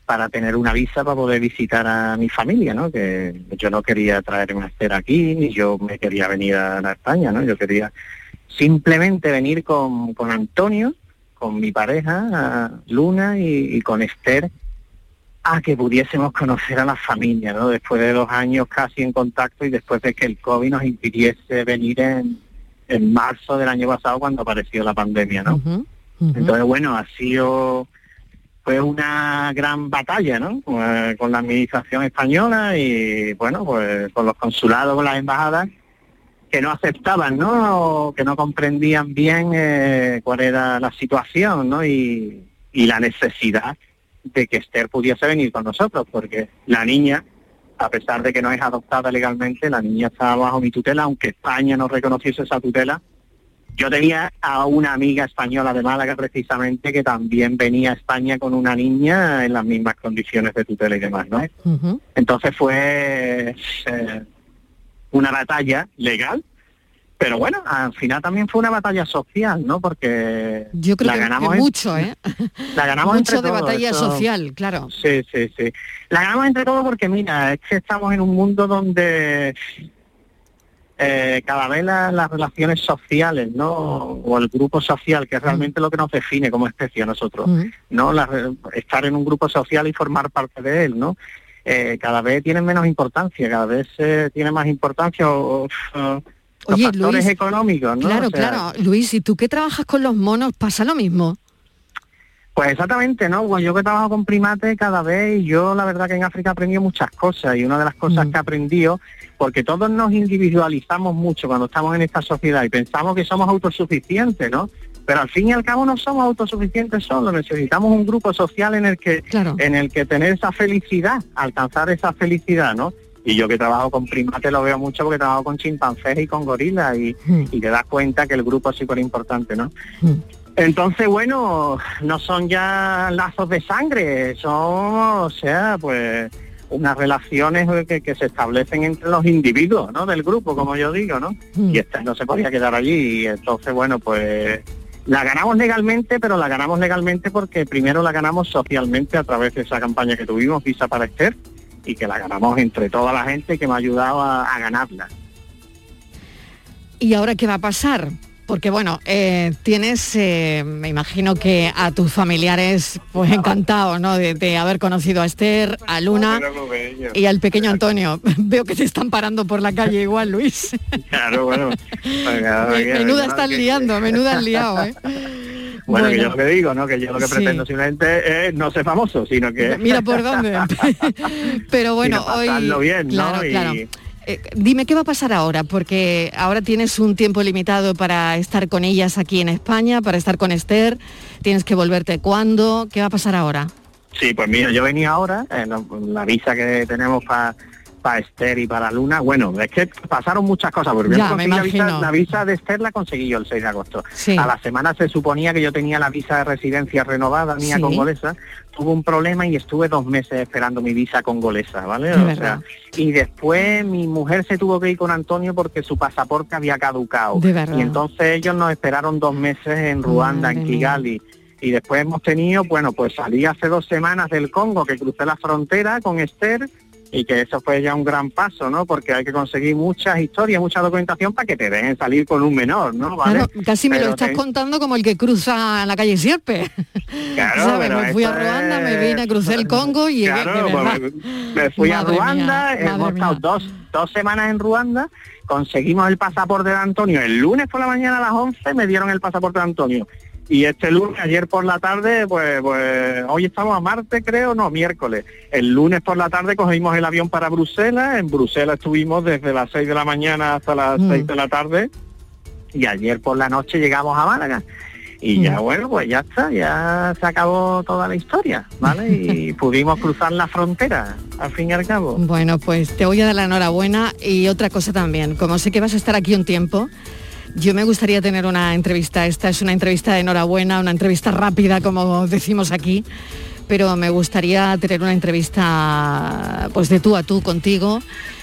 Speaker 23: para tener una visa para poder visitar a mi familia, ¿no? Que yo no quería traerme a Esther aquí, ni yo me quería venir a, España, ¿no? Yo quería simplemente venir con, con Antonio, con mi pareja, Luna, y, y, con Esther, a que pudiésemos conocer a la familia, ¿no? Después de dos años casi en contacto y después de que el COVID nos impidiese venir en, en marzo del año pasado cuando apareció la pandemia, ¿no? Entonces, bueno, ha sido fue una gran batalla, ¿no? Eh, con la administración española y, bueno, pues con los consulados, con las embajadas, que no aceptaban, ¿no? O que no comprendían bien eh, cuál era la situación, ¿no? Y, la necesidad de que Esther pudiese venir con nosotros, porque la niña a pesar de que no es adoptada legalmente, la niña está bajo mi tutela, aunque España no reconociese esa tutela. Yo tenía a una amiga española de Málaga precisamente que también venía a España con una niña en las mismas condiciones de tutela y demás, ¿no? Entonces fue eh, una batalla legal, pero bueno, al final también fue una batalla social, ¿no? Porque
Speaker 1: yo creo la ganamos que mucho, ¿eh?
Speaker 23: La ganamos
Speaker 1: mucho de batalla social, claro.
Speaker 23: Sí, sí, sí. La ganamos entre todos porque mira, es que estamos en un mundo donde eh, cada vez la- las relaciones sociales, ¿no? O el grupo social, que es realmente lo que nos define como especie a nosotros, ¿no? La estar en un grupo social y formar parte de él, ¿no? Eh, cada vez tienen menos importancia, cada vez eh, tiene más importancia o, o, los factores
Speaker 1: Luis,
Speaker 23: económicos, ¿no?
Speaker 1: Claro,
Speaker 23: O sea,
Speaker 1: claro. Luis, ¿y tú que trabajas con los monos pasa lo mismo?
Speaker 23: Pues exactamente, ¿no? Pues yo que trabajo con primates cada vez, yo la verdad que en África he aprendido muchas cosas y una de las cosas que he aprendido, porque todos nos individualizamos mucho cuando estamos en esta sociedad y pensamos que somos autosuficientes, ¿no? Pero al fin y al cabo no somos autosuficientes solos, necesitamos un grupo social en el que, en el que tener esa felicidad, alcanzar esa felicidad, ¿no? Y yo que trabajo con primates lo veo mucho porque trabajo con chimpancés y con gorilas y, y te das cuenta que el grupo es súper importante, ¿no? Entonces, bueno, no son ya lazos de sangre, son, o sea, pues unas relaciones que, que se establecen entre los individuos, ¿no? Del grupo, como yo digo, ¿no? Y esta no se podía quedar allí. Y entonces, bueno, pues la ganamos legalmente, pero la ganamos legalmente porque primero la ganamos socialmente a través de esa campaña que tuvimos, Visa para Esther, y que la ganamos entre toda la gente que me ha ayudado a, a ganarla.
Speaker 1: ¿Y ahora qué va a pasar? Porque bueno, eh, tienes, eh, me imagino que a tus familiares, pues encantados, ¿no? De, de haber conocido a Esther, a Luna y al pequeño Antonio. Veo que te están parando por la calle igual, Luis.
Speaker 23: Claro, bueno.
Speaker 1: menuda
Speaker 23: que-
Speaker 1: liando, menuda has liado, ¿eh?
Speaker 23: Bueno, que yo lo que digo, ¿no? Que yo lo que
Speaker 1: Sí.
Speaker 23: pretendo simplemente es no ser famoso, sino que...
Speaker 1: Mira por dónde. Pero bueno, hoy...
Speaker 23: bien, ¿no?
Speaker 1: claro,
Speaker 23: Y-
Speaker 1: claro. Eh, dime qué va a pasar ahora, porque ahora tienes un tiempo limitado para estar con ellas aquí en España, para estar con Esther, tienes que volverte cuándo, ¿qué va a pasar ahora?
Speaker 23: Sí, pues mira, yo venía ahora, la, la visa que tenemos para Esther y para Luna, bueno, es que pasaron muchas cosas, porque
Speaker 1: Ya,
Speaker 23: yo conseguí la, visa, la visa de Esther la conseguí yo el 6 de agosto.
Speaker 1: Sí.
Speaker 23: A la semana se suponía que yo tenía la visa de residencia renovada mía
Speaker 1: Sí.
Speaker 23: congolesa, tuve un problema y estuve dos meses esperando mi visa congolesa, ¿vale? O sea, y después mi mujer se tuvo que ir con Antonio porque su pasaporte había caducado. Y entonces ellos nos esperaron dos meses en Ruanda, en Kigali. Y después hemos tenido, bueno, pues salí hace dos semanas del Congo, que crucé la frontera con Esther, y que eso fue ya un gran paso, ¿no? Porque hay que conseguir muchas historias, mucha documentación para que te dejen salir con un menor, ¿no? ¿Vale?
Speaker 1: Claro, casi me lo estás
Speaker 23: te-
Speaker 1: contando como el que cruza la calle Sierpe.
Speaker 23: Claro,
Speaker 1: Me fui a Ruanda, me vine, crucé el Congo y
Speaker 23: Claro,
Speaker 1: verdad.
Speaker 23: pues, me fui a
Speaker 1: Madre mía,
Speaker 23: Ruanda, hemos estado dos, dos semanas en Ruanda, conseguimos el pasaporte de Antonio. El lunes por la mañana a las 11 me dieron el pasaporte de Antonio. Y este lunes, ayer por la tarde, pues, pues hoy estamos a martes, creo, no, miércoles. El lunes por la tarde cogimos el avión para Bruselas. En Bruselas estuvimos desde las 6 de la mañana hasta las
Speaker 1: Mm.
Speaker 23: 6 de la tarde. Y ayer por la noche llegamos a Málaga. Y ya
Speaker 1: Mm.
Speaker 23: bueno, pues ya está, ya se acabó toda la historia, ¿vale? Y pudimos cruzar la frontera, al fin y al cabo.
Speaker 1: Bueno, pues te voy a dar la enhorabuena y otra cosa también. Como sé que vas a estar aquí un tiempo, yo me gustaría tener una entrevista. Esta es una entrevista de enhorabuena, una entrevista rápida, como decimos aquí, pero me gustaría tener una entrevista pues de tú a tú contigo,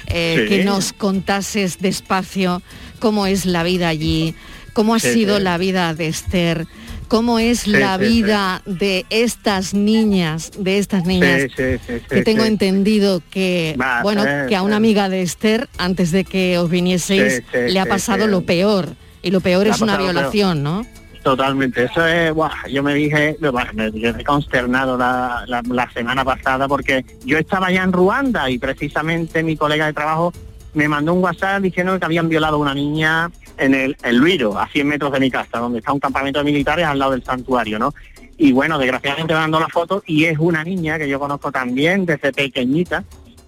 Speaker 1: eh,
Speaker 24: Sí.
Speaker 1: que nos contases despacio cómo es la vida allí, cómo ha
Speaker 24: Sí,
Speaker 1: sido
Speaker 24: sí.
Speaker 1: la vida de Esther, cómo es la vida de estas niñas, de estas niñas que tengo entendido que
Speaker 23: Va,
Speaker 1: bueno
Speaker 23: eh,
Speaker 1: que a una
Speaker 23: eh.
Speaker 1: amiga de Esther antes de que os vinieseis le ha pasado lo peor y lo peor es una violación no
Speaker 23: Totalmente, eso es, yo me dije, me quedé consternado la, la- la semana pasada porque yo estaba ya en Ruanda y precisamente mi colega de trabajo me mandó un WhatsApp diciendo que habían violado a una niña en el en Luiro, a 100 metros de mi casa, donde está un campamento de militares al lado del santuario, ¿no? Y bueno, desgraciadamente me mandó la foto y es una niña que yo conozco también desde pequeñita,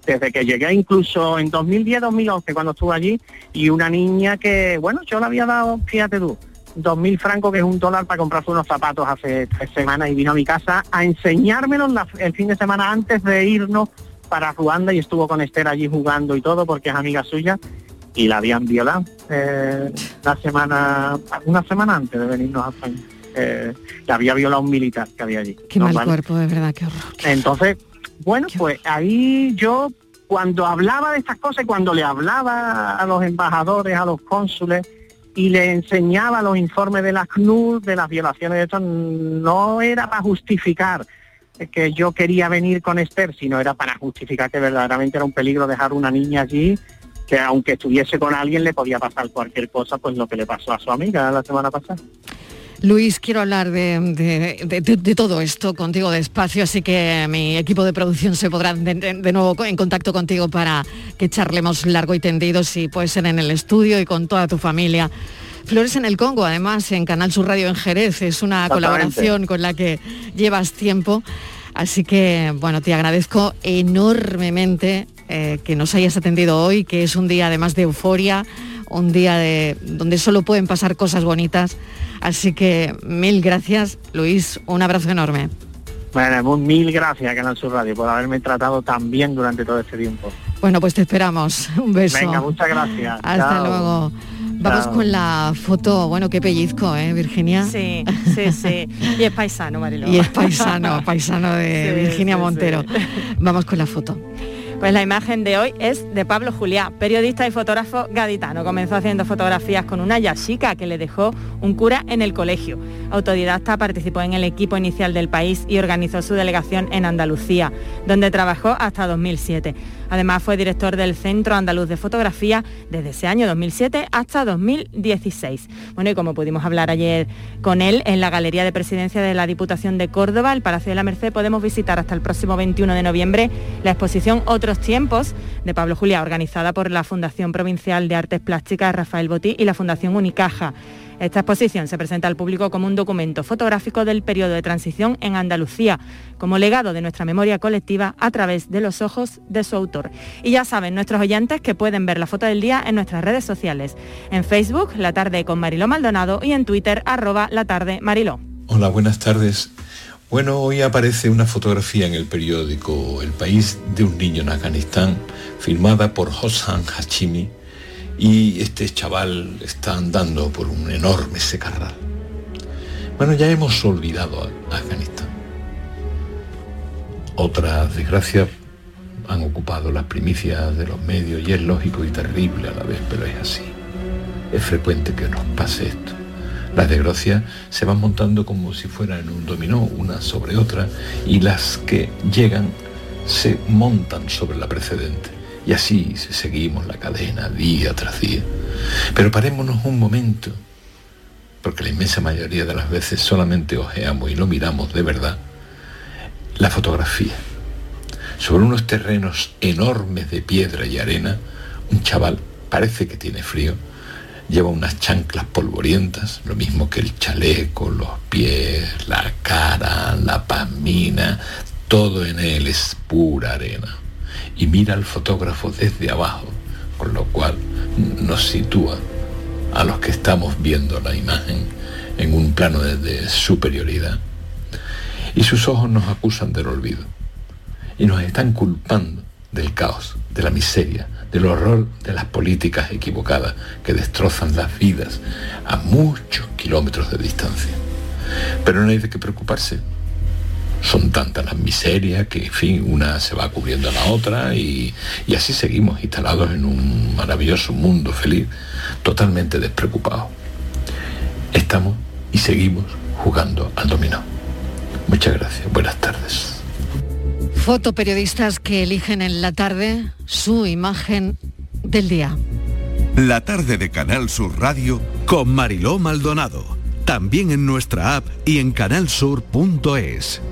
Speaker 23: desde que llegué incluso en 2010-2011 cuando estuve allí, y una niña que, bueno, yo le había dado, fíjate tú, dos mil francos, que es un dólar, para comprarse unos zapatos hace tres semanas y vino a mi casa a enseñármelos la- el fin de semana antes de irnos para Ruanda y estuvo con Esther allí jugando y todo porque es amiga suya y la habían violado eh, la semana, una semana antes de venirnos a España. Eh, la había violado un militar que había allí.
Speaker 1: qué
Speaker 23: ¿no?
Speaker 1: mal
Speaker 23: ¿Vale?
Speaker 1: cuerpo de verdad qué horror
Speaker 23: Entonces, bueno, pues ahí yo cuando hablaba de estas cosas y cuando le hablaba a los embajadores, a los cónsules y le enseñaba los informes de las CNUR, de las violaciones de esto, no era para justificar que yo quería venir con Esther, sino era para justificar que verdaderamente era un peligro dejar una niña allí que aunque estuviese con alguien le podía pasar cualquier cosa, pues lo que le pasó a su amiga la semana pasada.
Speaker 1: Luis, quiero hablar de, de- de- de todo esto contigo despacio, así que mi equipo de producción se podrá de, nuevo en contacto contigo para que charlemos largo y tendido, si puede ser en el estudio y con toda tu familia. Flores en el Congo, además, en Canal Sur Radio en Jerez, es una colaboración con la que llevas tiempo. Así que, bueno, te agradezco enormemente eh, que nos hayas atendido hoy, que es un día además de euforia, un día de, donde solo pueden pasar cosas bonitas. Así que mil gracias, Luis, un abrazo enorme.
Speaker 23: Bueno, mil gracias Canal Sur Radio por haberme tratado tan bien durante todo este tiempo.
Speaker 1: Bueno, pues te esperamos. Un beso.
Speaker 23: Venga, muchas gracias.
Speaker 1: Hasta
Speaker 23: Chao.
Speaker 1: luego. Vamos
Speaker 24: Chao.
Speaker 1: con la foto, bueno, qué pellizco, ¿eh, Virginia?
Speaker 24: Sí, sí, sí. Y es paisano, Mariló.
Speaker 1: Y es paisano, paisano de
Speaker 24: Sí,
Speaker 1: Virginia
Speaker 24: sí,
Speaker 1: Montero. Vamos con la foto.
Speaker 24: Pues la imagen de hoy es de Pablo Juliá, periodista y fotógrafo gaditano. Comenzó haciendo fotografías con una yashica que le dejó un cura en el colegio. Autodidacta participó en el equipo inicial del país y organizó su delegación en Andalucía, donde trabajó hasta 2007. Además fue director del Centro Andaluz de Fotografía desde ese año 2007 hasta 2016. Bueno, y como pudimos hablar ayer con él en la Galería de Presidencia de la Diputación de Córdoba, el Palacio de la Merced, podemos visitar hasta el próximo 21 de noviembre la exposición Otros Tiempos de Pablo Juliá, organizada por la Fundación Provincial de Artes Plásticas Rafael Botí y la Fundación Unicaja. Esta exposición se presenta al público como un documento fotográfico del periodo de transición en Andalucía, como legado de nuestra memoria colectiva a través de los ojos de su autor. Y ya saben nuestros oyentes que pueden ver la foto del día en nuestras redes sociales, en Facebook, La Tarde con Mariló Maldonado y en Twitter, arroba La Tarde Mariló.
Speaker 25: Hola, buenas tardes. Bueno, hoy aparece una fotografía en el periódico El País de un niño en Afganistán, filmada por Hossan Hashimi, y este chaval está andando por un enorme secarral. Bueno, ya hemos olvidado a Afganistán. Otras desgracias han ocupado las primicias de los medios y es lógico y terrible a la vez, pero es así. Es frecuente que nos pase esto. Las desgracias se van montando como si fueran un dominó, una sobre otra, y las que llegan se montan sobre la precedente. Y así seguimos la cadena día tras día. Pero parémonos un momento, porque la inmensa mayoría de las veces solamente ojeamos y lo miramos de verdad, la fotografía. Sobre unos terrenos enormes de piedra y arena, un chaval parece que tiene frío, lleva unas chanclas polvorientas, lo mismo que el chaleco, los pies, la cara, la pamina, todo en él es pura arena. Y mira al fotógrafo desde abajo, con lo cual nos sitúa a los que estamos viendo la imagen en un plano de, superioridad. Y sus ojos nos acusan del olvido. Y nos están culpando del caos, de la miseria, del horror de las políticas equivocadas que destrozan las vidas a muchos kilómetros de distancia. Pero no hay de qué preocuparse. Son tantas las miserias que, en fin, una se va cubriendo a la otra y, y así seguimos instalados en un maravilloso mundo feliz, totalmente despreocupados. Estamos y seguimos jugando al dominó. Muchas gracias. Buenas tardes.
Speaker 1: Fotoperiodistas que eligen en la tarde su imagen del día.
Speaker 2: La tarde de Canal Sur Radio con Mariló Maldonado. También en nuestra app y en canalsur.es.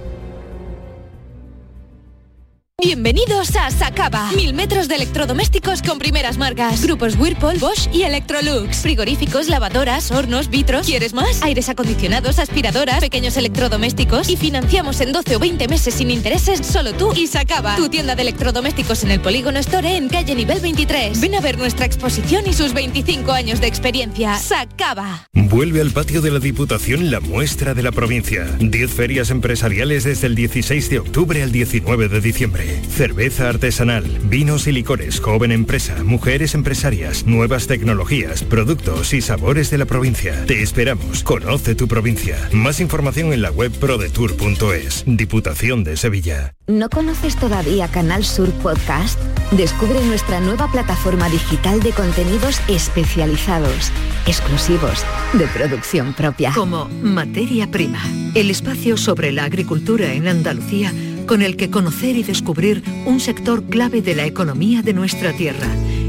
Speaker 26: Bienvenidos a Sacaba. Mil metros de electrodomésticos con primeras marcas. Grupos Whirlpool, Bosch y Electrolux. Frigoríficos, lavadoras, hornos, vitros. ¿Quieres más? Aires acondicionados, aspiradoras, pequeños electrodomésticos. Y financiamos en 12 o 20 meses sin intereses solo tú y Sacaba. Tu tienda de electrodomésticos en el Polígono Store en calle nivel 23. Ven a ver nuestra exposición y sus 25 años de experiencia. Sacaba.
Speaker 27: Vuelve al patio de la Diputación la muestra de la provincia. 10 ferias empresariales desde el 16 de octubre al 19 de diciembre. Cerveza artesanal, vinos y licores, joven empresa, mujeres empresarias, nuevas tecnologías, productos y sabores de la provincia. Te esperamos. Conoce tu provincia. Más información en la web prodetour.es. Diputación de Sevilla.
Speaker 28: ¿No conoces todavía Canal Sur Podcast? Descubre nuestra nueva plataforma digital de contenidos especializados, exclusivos, de producción propia.
Speaker 29: Como Materia Prima, el espacio sobre la agricultura en Andalucía con el que conocer y descubrir un sector clave de la economía de nuestra tierra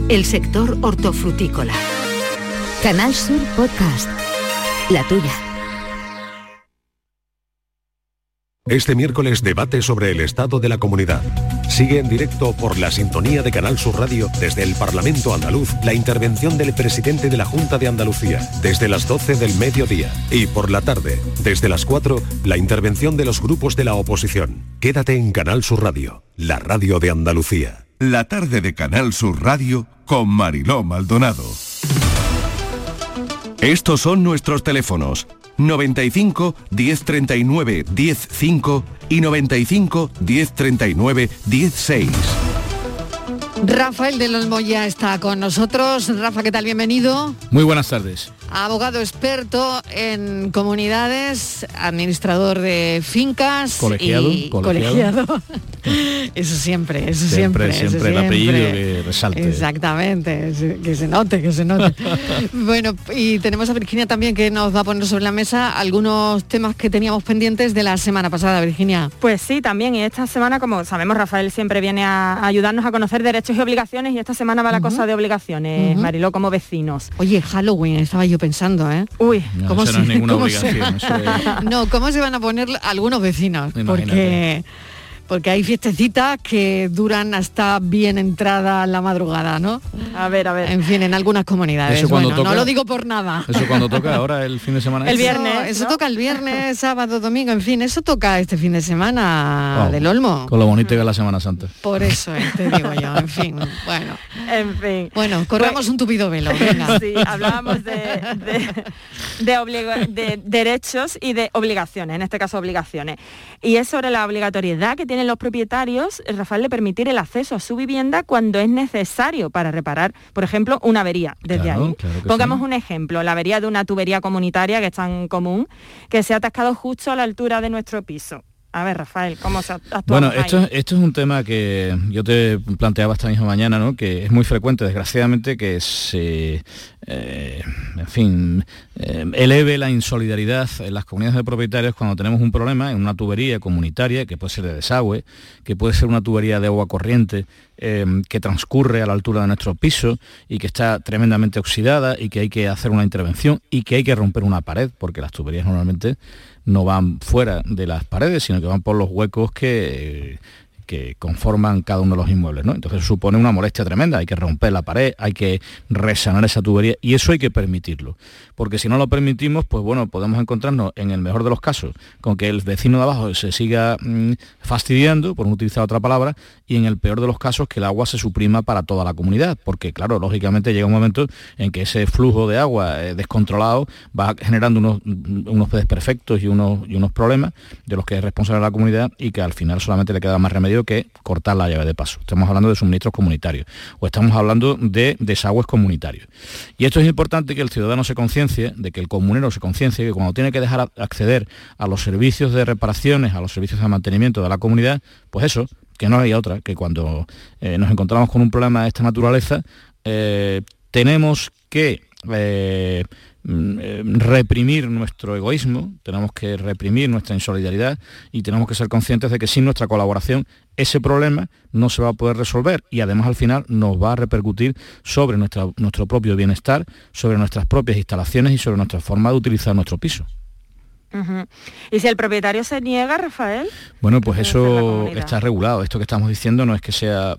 Speaker 29: el sector hortofrutícola.
Speaker 28: Canal Sur Podcast. La tuya.
Speaker 30: Este miércoles debate sobre el estado de la comunidad. Sigue en directo por la sintonía de Canal Sur Radio desde el Parlamento andaluz la intervención del presidente de la Junta de Andalucía desde las 12 del mediodía y por la tarde desde las 4 la intervención de los grupos de la oposición. Quédate en Canal Sur Radio, la radio de Andalucía.
Speaker 2: La tarde de Canal Sur Radio con Mariló Maldonado. Estos son nuestros teléfonos 95 1039 105 y 95 1039 16.
Speaker 1: Rafael del Olmo ya está con nosotros. Rafa, ¿qué tal? Bienvenido.
Speaker 31: Muy buenas tardes.
Speaker 1: Abogado experto en comunidades, administrador de fincas.
Speaker 31: Colegiado.
Speaker 1: y
Speaker 31: colegiado.
Speaker 1: eso siempre, eso
Speaker 31: Siempre,
Speaker 1: siempre.
Speaker 31: siempre,
Speaker 1: eso
Speaker 31: el apellido
Speaker 1: siempre.
Speaker 31: que resalte.
Speaker 1: Exactamente, que se note, que se note. bueno, y tenemos a Virginia también que nos va a poner sobre la mesa algunos temas que teníamos pendientes de la semana pasada, Virginia.
Speaker 24: Pues sí, también. Y esta semana, como sabemos, Rafael siempre viene a ayudarnos a conocer derechos y obligaciones. Y esta semana va la cosa de obligaciones,
Speaker 1: Ujú.
Speaker 24: Mariló, como vecinos.
Speaker 1: Oye, Halloween, estaba yo pensando, ¿eh?
Speaker 24: Uy,
Speaker 31: No, eso no es ninguna
Speaker 1: cómo se-
Speaker 31: obligación, eso es-
Speaker 1: no, ¿cómo se van a poner algunos vecinos?
Speaker 31: Imagínate.
Speaker 1: Porque porque hay fiestecitas que duran hasta bien entrada la madrugada, ¿no?
Speaker 24: A ver, a ver.
Speaker 1: En fin, en algunas comunidades.
Speaker 31: Eso cuando
Speaker 1: Bueno, no lo digo por nada.
Speaker 31: Eso cuando toca ahora el fin de semana.
Speaker 1: Eso-
Speaker 31: este.
Speaker 1: Eso, toca el viernes, sábado, domingo, en fin, eso toca este fin de semana del Olmo.
Speaker 31: Con lo bonito que es la Semana Santa.
Speaker 1: Por eso eh, te digo yo, en fin, bueno.
Speaker 24: En fin.
Speaker 1: Bueno, corramos un tupido velo, venga.
Speaker 24: Sí, hablábamos de, de- de derechos y de obligaciones, en este caso obligaciones. Y es sobre la obligatoriedad que tienen los propietarios, Rafael, de permitir el acceso a su vivienda cuando es necesario para reparar, por ejemplo, una avería. Desde
Speaker 31: Claro,
Speaker 24: ahí.
Speaker 31: claro
Speaker 24: Pongamos
Speaker 31: sí.
Speaker 24: un ejemplo, la avería de una tubería comunitaria que es tan común, que se ha atascado justo a la altura de nuestro piso. A ver, Rafael, ¿cómo se actúa?
Speaker 31: Bueno, esto, es- esto es un tema que yo te planteaba esta misma mañana, ¿no? que es muy frecuente, desgraciadamente, que se, eh, en fin, eh, eleve la insolidaridad en las comunidades de propietarios cuando tenemos un problema en una tubería comunitaria, que puede ser de desagüe, que puede ser una tubería de agua corriente, eh, que transcurre a la altura de nuestro piso y que está tremendamente oxidada y que hay que hacer una intervención y que hay que romper una pared, porque las tuberías normalmente no van fuera de las paredes, sino que van por los huecos que, que conforman cada uno de los inmuebles. ¿no? Entonces supone una molestia tremenda, hay que romper la pared, hay que resanar esa tubería y eso hay que permitirlo. Porque si no lo permitimos, pues bueno, podemos encontrarnos en el mejor de los casos con que el vecino de abajo se siga mm, fastidiando, por no utilizar otra palabra, y en el peor de los casos que el agua se suprima para toda la comunidad. Porque claro, lógicamente llega un momento en que ese flujo de agua eh, descontrolado va generando unos, unos desperfectos y unos, y unos problemas de los que es responsable la comunidad y que al final solamente le queda más remedio que cortar la llave de paso. Estamos hablando de suministros comunitarios o estamos hablando de desagües comunitarios. Y esto es importante que el ciudadano se conciencie, de que el comunero se conciencie que cuando tiene que dejar acceder a los servicios de reparaciones, a los servicios de mantenimiento de la comunidad, pues eso, que no hay otra, que cuando eh, nos encontramos con un problema de esta naturaleza, eh, tenemos que eh, reprimir nuestro egoísmo, tenemos que reprimir nuestra insolidaridad y tenemos que ser conscientes de que sin nuestra colaboración ese problema no se va a poder resolver y además al final nos va a repercutir sobre nuestra- nuestro propio bienestar, sobre nuestras propias instalaciones y sobre nuestra forma de utilizar nuestro piso.
Speaker 24: Y si el propietario se niega, Rafael,
Speaker 31: Bueno, pues eso está regulado. Esto que estamos diciendo no es que sea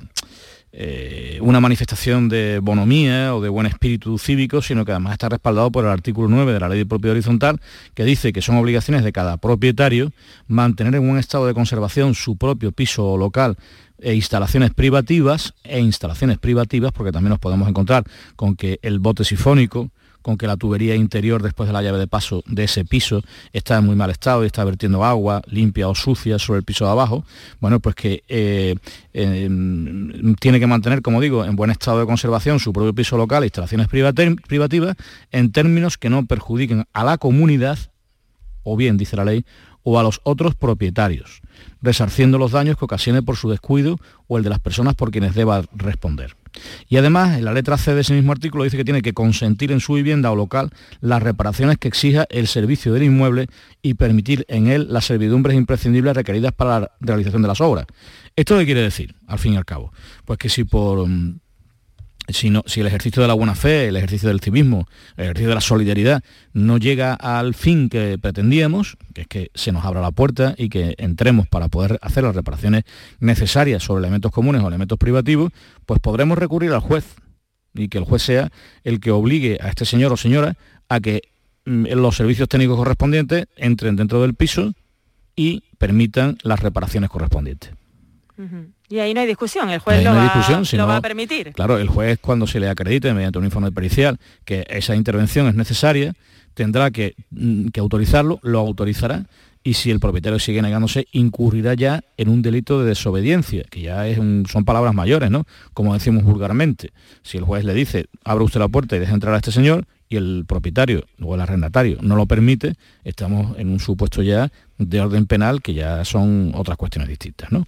Speaker 31: eh, una manifestación de bonomía o de buen espíritu cívico, sino que además está respaldado por el artículo 9 de la Ley de Propiedad Horizontal, que dice que son obligaciones de cada propietario mantener en buen estado de conservación su propio piso o local e instalaciones privativas e instalaciones privativas, porque también nos podemos encontrar con que el bote sifónico, con que la tubería interior después de la llave de paso de ese piso está en muy mal estado y está vertiendo agua limpia o sucia sobre el piso de abajo, bueno, pues que eh, eh, tiene que mantener, como digo, en buen estado de conservación su propio piso local e instalaciones privativas en términos que no perjudiquen a la comunidad, o bien, dice la ley, o a los otros propietarios, resarciendo los daños que ocasione por su descuido o el de las personas por quienes deba responder. Y además, en la letra C de ese mismo artículo dice que tiene que consentir en su vivienda o local las reparaciones que exija el servicio del inmueble y permitir en él las servidumbres imprescindibles requeridas para la realización de las obras. ¿Esto qué quiere decir, al fin y al cabo? Pues que si por si, si el ejercicio de la buena fe, el ejercicio del civismo, el ejercicio de la solidaridad no llega al fin que pretendíamos, que es que se nos abra la puerta y que entremos para poder hacer las reparaciones necesarias sobre elementos comunes o elementos privativos, pues podremos recurrir al juez y que el juez sea el que obligue a este señor o señora a que mm, los servicios técnicos correspondientes entren dentro del piso y permitan las reparaciones correspondientes.
Speaker 24: Y ahí no hay discusión, el juez lo, va, a permitir.
Speaker 31: Claro, el juez cuando se le acredite mediante un informe pericial que esa intervención es necesaria, tendrá que, mm, que autorizarlo, lo autorizará y si el propietario sigue negándose, incurrirá ya en un delito de desobediencia, que ya es son palabras mayores, ¿no? Como decimos vulgarmente. Si el juez le dice, abra usted la puerta y deje entrar a este señor, y el propietario o el arrendatario no lo permite, estamos en un supuesto ya de orden penal que ya son otras cuestiones distintas. ¿no?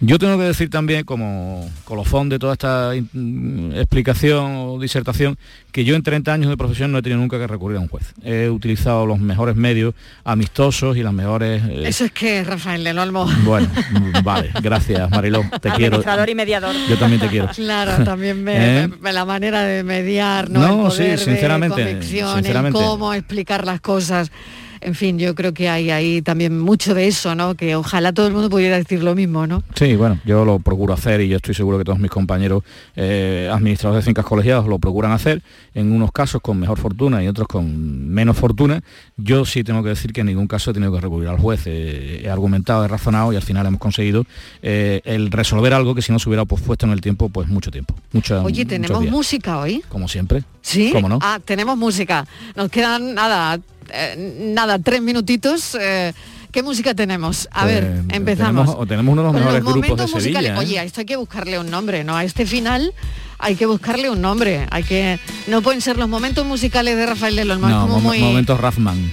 Speaker 31: Yo tengo que decir también, como colofón de toda esta mm, explicación o disertación, que yo en 30 años de profesión no he tenido nunca que recurrir a un juez. He utilizado los mejores medios amistosos y las mejores...
Speaker 1: Eh, Eso es que, Rafael de Olmo.
Speaker 31: Bueno, mm, vale, gracias Mariló, te quiero.
Speaker 24: Administrador y mediador.
Speaker 31: Yo también te quiero.
Speaker 1: Claro, también me, ¿Eh? la manera de mediar, ¿no?
Speaker 31: No, sí, sinceramente.
Speaker 1: sinceramente. cómo explicar las cosas en fin, yo creo que hay ahí también mucho de eso, ¿no? Que ojalá todo el mundo pudiera decir lo mismo, ¿no?
Speaker 31: Sí, bueno, yo lo procuro hacer y yo estoy seguro que todos mis compañeros eh, administradores de fincas colegiados lo procuran hacer, en unos casos con mejor fortuna y otros con menos fortuna. Yo sí tengo que decir que en ningún caso he tenido que recurrir al juez. he argumentado, he razonado y al final hemos conseguido eh, el resolver algo que si no se hubiera pospuesto en el tiempo, pues mucho tiempo. Mucho,
Speaker 1: Oye, ¿tenemos música hoy?
Speaker 31: Como siempre.
Speaker 1: ¿Sí?
Speaker 31: ¿Cómo no?
Speaker 1: Ah, tenemos música. Nos quedan, nada, eh, nada, tres minutitos. Eh, ¿Qué música tenemos? A ver, pues, empezamos.
Speaker 31: Tenemos, tenemos uno de los mejores grupos de Sevilla.
Speaker 1: ¿eh? Oye, a esto hay que buscarle un nombre, ¿no? A este final hay que buscarle un nombre. Hay que. No pueden ser los momentos musicales de Rafael de los
Speaker 31: no, como muy... momentos Raffman.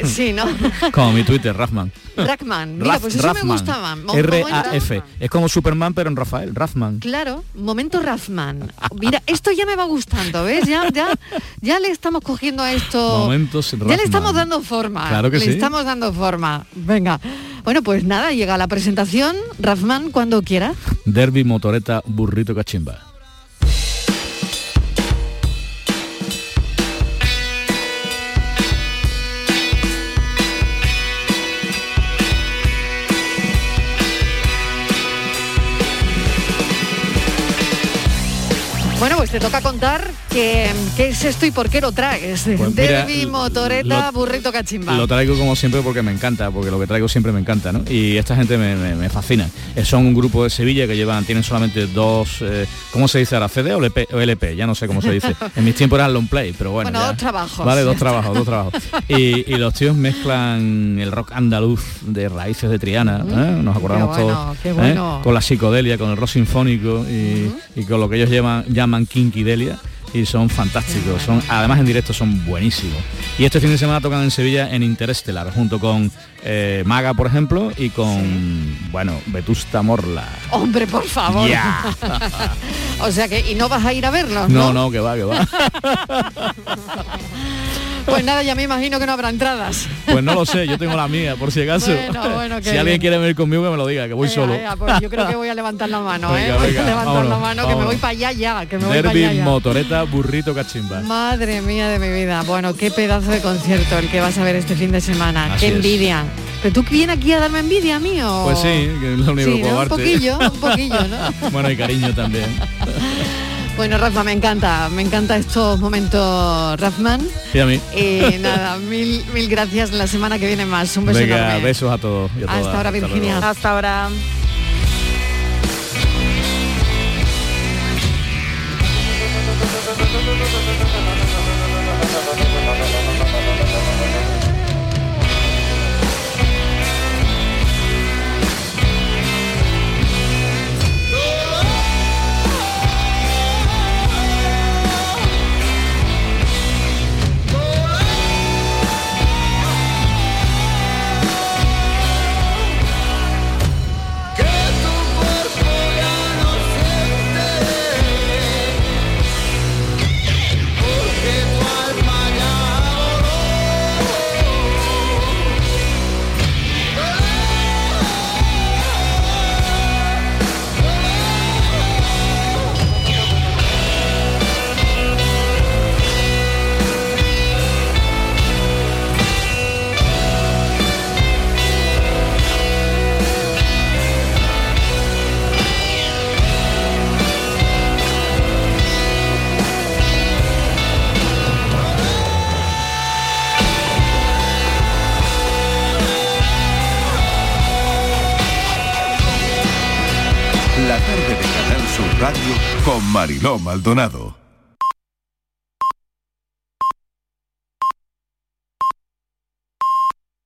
Speaker 1: Sí, ¿no?
Speaker 31: como mi Twitter, Raffman.
Speaker 1: Raffman, mira, pues eso me gustaba.
Speaker 31: R-A-F. Es como Superman, pero en Rafael, Raffman.
Speaker 1: Claro, momento Raffman. Mira, esto ya me va gustando, ¿ves? Ya, ya, ya le estamos cogiendo a esto.
Speaker 31: Momentos
Speaker 1: Ya le estamos dando forma.
Speaker 31: Claro que
Speaker 1: le estamos dando forma. Venga. Bueno, pues nada, llega la presentación. Raffman, cuando quiera.
Speaker 31: Derby, motoreta, burrito, cachimba.
Speaker 1: Bueno, pues te toca contar qué, es esto y por qué lo traes. Pues Derby, motoreta, burrito, cachimba.
Speaker 31: Lo traigo como siempre porque me encanta, porque lo que traigo siempre me encanta, ¿no? Y esta gente me, fascina. Eh, son un grupo de Sevilla que llevan, tienen solamente dos, eh, ¿cómo se dice ahora? ¿CD o LP? Ya no sé cómo se dice. En mis tiempos era long play, pero bueno.
Speaker 1: Bueno, dos trabajos.
Speaker 31: Vale, dos trabajos, dos trabajos. Y, los tíos mezclan el rock andaluz de raíces de Triana, ¿eh? nos acordamos todos, con la psicodelia, con el rock sinfónico y, y con lo que ellos llaman llaman Kinky Delia y son fantásticos, son además en directo son buenísimos. Y este fin de semana tocan en Sevilla en Interestelar, junto con eh, Maga, por ejemplo, y con, bueno, Vetusta Morla.
Speaker 1: Hombre, por favor. o sea que, ¿y no vas a ir a verlos?
Speaker 31: No, no, no que va, que va.
Speaker 1: Pues nada, ya me imagino que no habrá entradas.
Speaker 31: Pues no lo sé, yo tengo la mía, por si acaso. si alguien quiere venir conmigo, que me lo diga, que voy solo.
Speaker 1: pues yo creo que voy a levantar la mano, ¿eh? voy a levantar la mano, que me voy para allá ya, que me voy para allá
Speaker 31: motoreta, burrito, cachimba.
Speaker 1: Madre mía de mi vida. Bueno, qué pedazo de concierto el que vas a ver este fin de semana. qué envidia. ¿Pero tú vienes aquí a darme envidia a mí o...?
Speaker 31: Pues sí, que es lo único
Speaker 1: sí, Un poquillo, un poquillo, ¿no?
Speaker 31: bueno, y cariño también.
Speaker 1: Bueno, Rafa, me encanta, me encanta estos momentos, Rafman.
Speaker 31: Y a mí.
Speaker 1: Y nada, mil, mil gracias. La semana que viene más. Un beso
Speaker 31: Venga, besos a todos.
Speaker 1: Hasta ahora, Virginia.
Speaker 24: Hasta ahora.
Speaker 2: Mariló Maldonado.